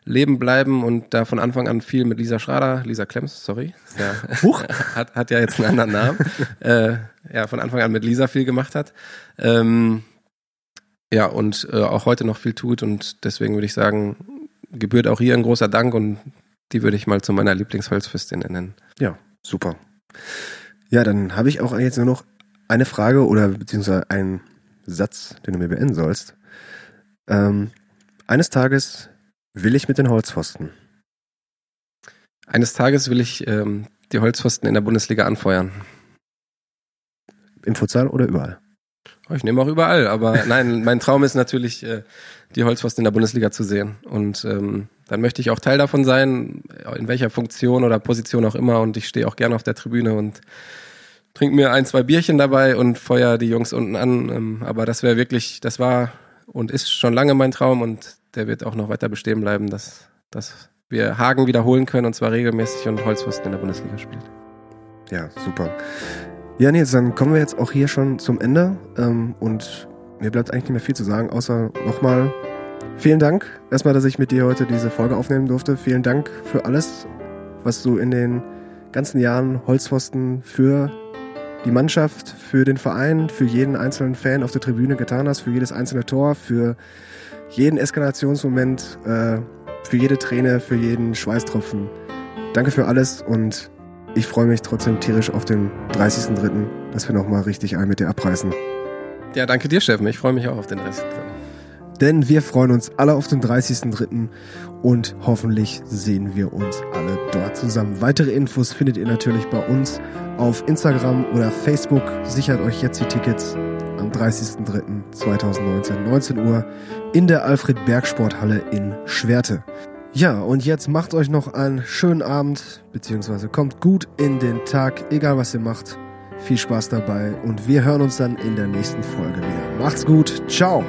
Leben bleiben und da von Anfang an viel mit Lisa Schrader, Lisa Klemms, sorry, ja, [laughs] Huch. [laughs] hat, hat ja jetzt einen anderen Namen, [laughs] äh, ja, von Anfang an mit Lisa viel gemacht hat. Ähm, ja, und äh, auch heute noch viel tut. Und deswegen würde ich sagen, gebührt auch hier ein großer Dank und die würde ich mal zu meiner Lieblingsholzfüstin nennen. Ja, super. Ja, dann habe ich auch jetzt nur noch eine Frage oder beziehungsweise einen Satz, den du mir beenden sollst. Ähm, eines Tages will ich mit den Holzpfosten. Eines Tages will ich ähm, die Holzpfosten in der Bundesliga anfeuern. Im Futsal oder überall? Oh, ich nehme auch überall, aber [laughs] nein, mein Traum ist natürlich, äh, die Holzpfosten in der Bundesliga zu sehen. Und ähm, dann möchte ich auch Teil davon sein, in welcher Funktion oder Position auch immer. Und ich stehe auch gerne auf der Tribüne und trinke mir ein, zwei Bierchen dabei und feuer die Jungs unten an. Ähm, aber das wäre wirklich, das war und ist schon lange mein Traum und der wird auch noch weiter bestehen bleiben, dass, dass wir Hagen wiederholen können und zwar regelmäßig und Holzpfosten in der Bundesliga spielt. Ja, super. Ja, Nils, dann kommen wir jetzt auch hier schon zum Ende. Ähm, und mir bleibt eigentlich nicht mehr viel zu sagen, außer nochmal vielen Dank erstmal, dass ich mit dir heute diese Folge aufnehmen durfte. Vielen Dank für alles, was du in den ganzen Jahren Holzpfosten für die Mannschaft, für den Verein, für jeden einzelnen Fan auf der Tribüne getan hast, für jedes einzelne Tor, für jeden Eskalationsmoment, äh, für jede Träne, für jeden Schweißtropfen. Danke für alles und ich freue mich trotzdem tierisch auf den 30.03., dass wir nochmal richtig ein mit dir abreißen. Ja, danke dir, Steffen. Ich freue mich auch auf den 30.03. Denn wir freuen uns alle auf den 30.03. und hoffentlich sehen wir uns alle dort zusammen. Weitere Infos findet ihr natürlich bei uns auf Instagram oder Facebook. Sichert euch jetzt die Tickets am 30.03.2019, 19 Uhr in der Alfred Berg Sporthalle in Schwerte. Ja, und jetzt macht euch noch einen schönen Abend, beziehungsweise kommt gut in den Tag, egal was ihr macht. Viel Spaß dabei und wir hören uns dann in der nächsten Folge wieder. Macht's gut, ciao!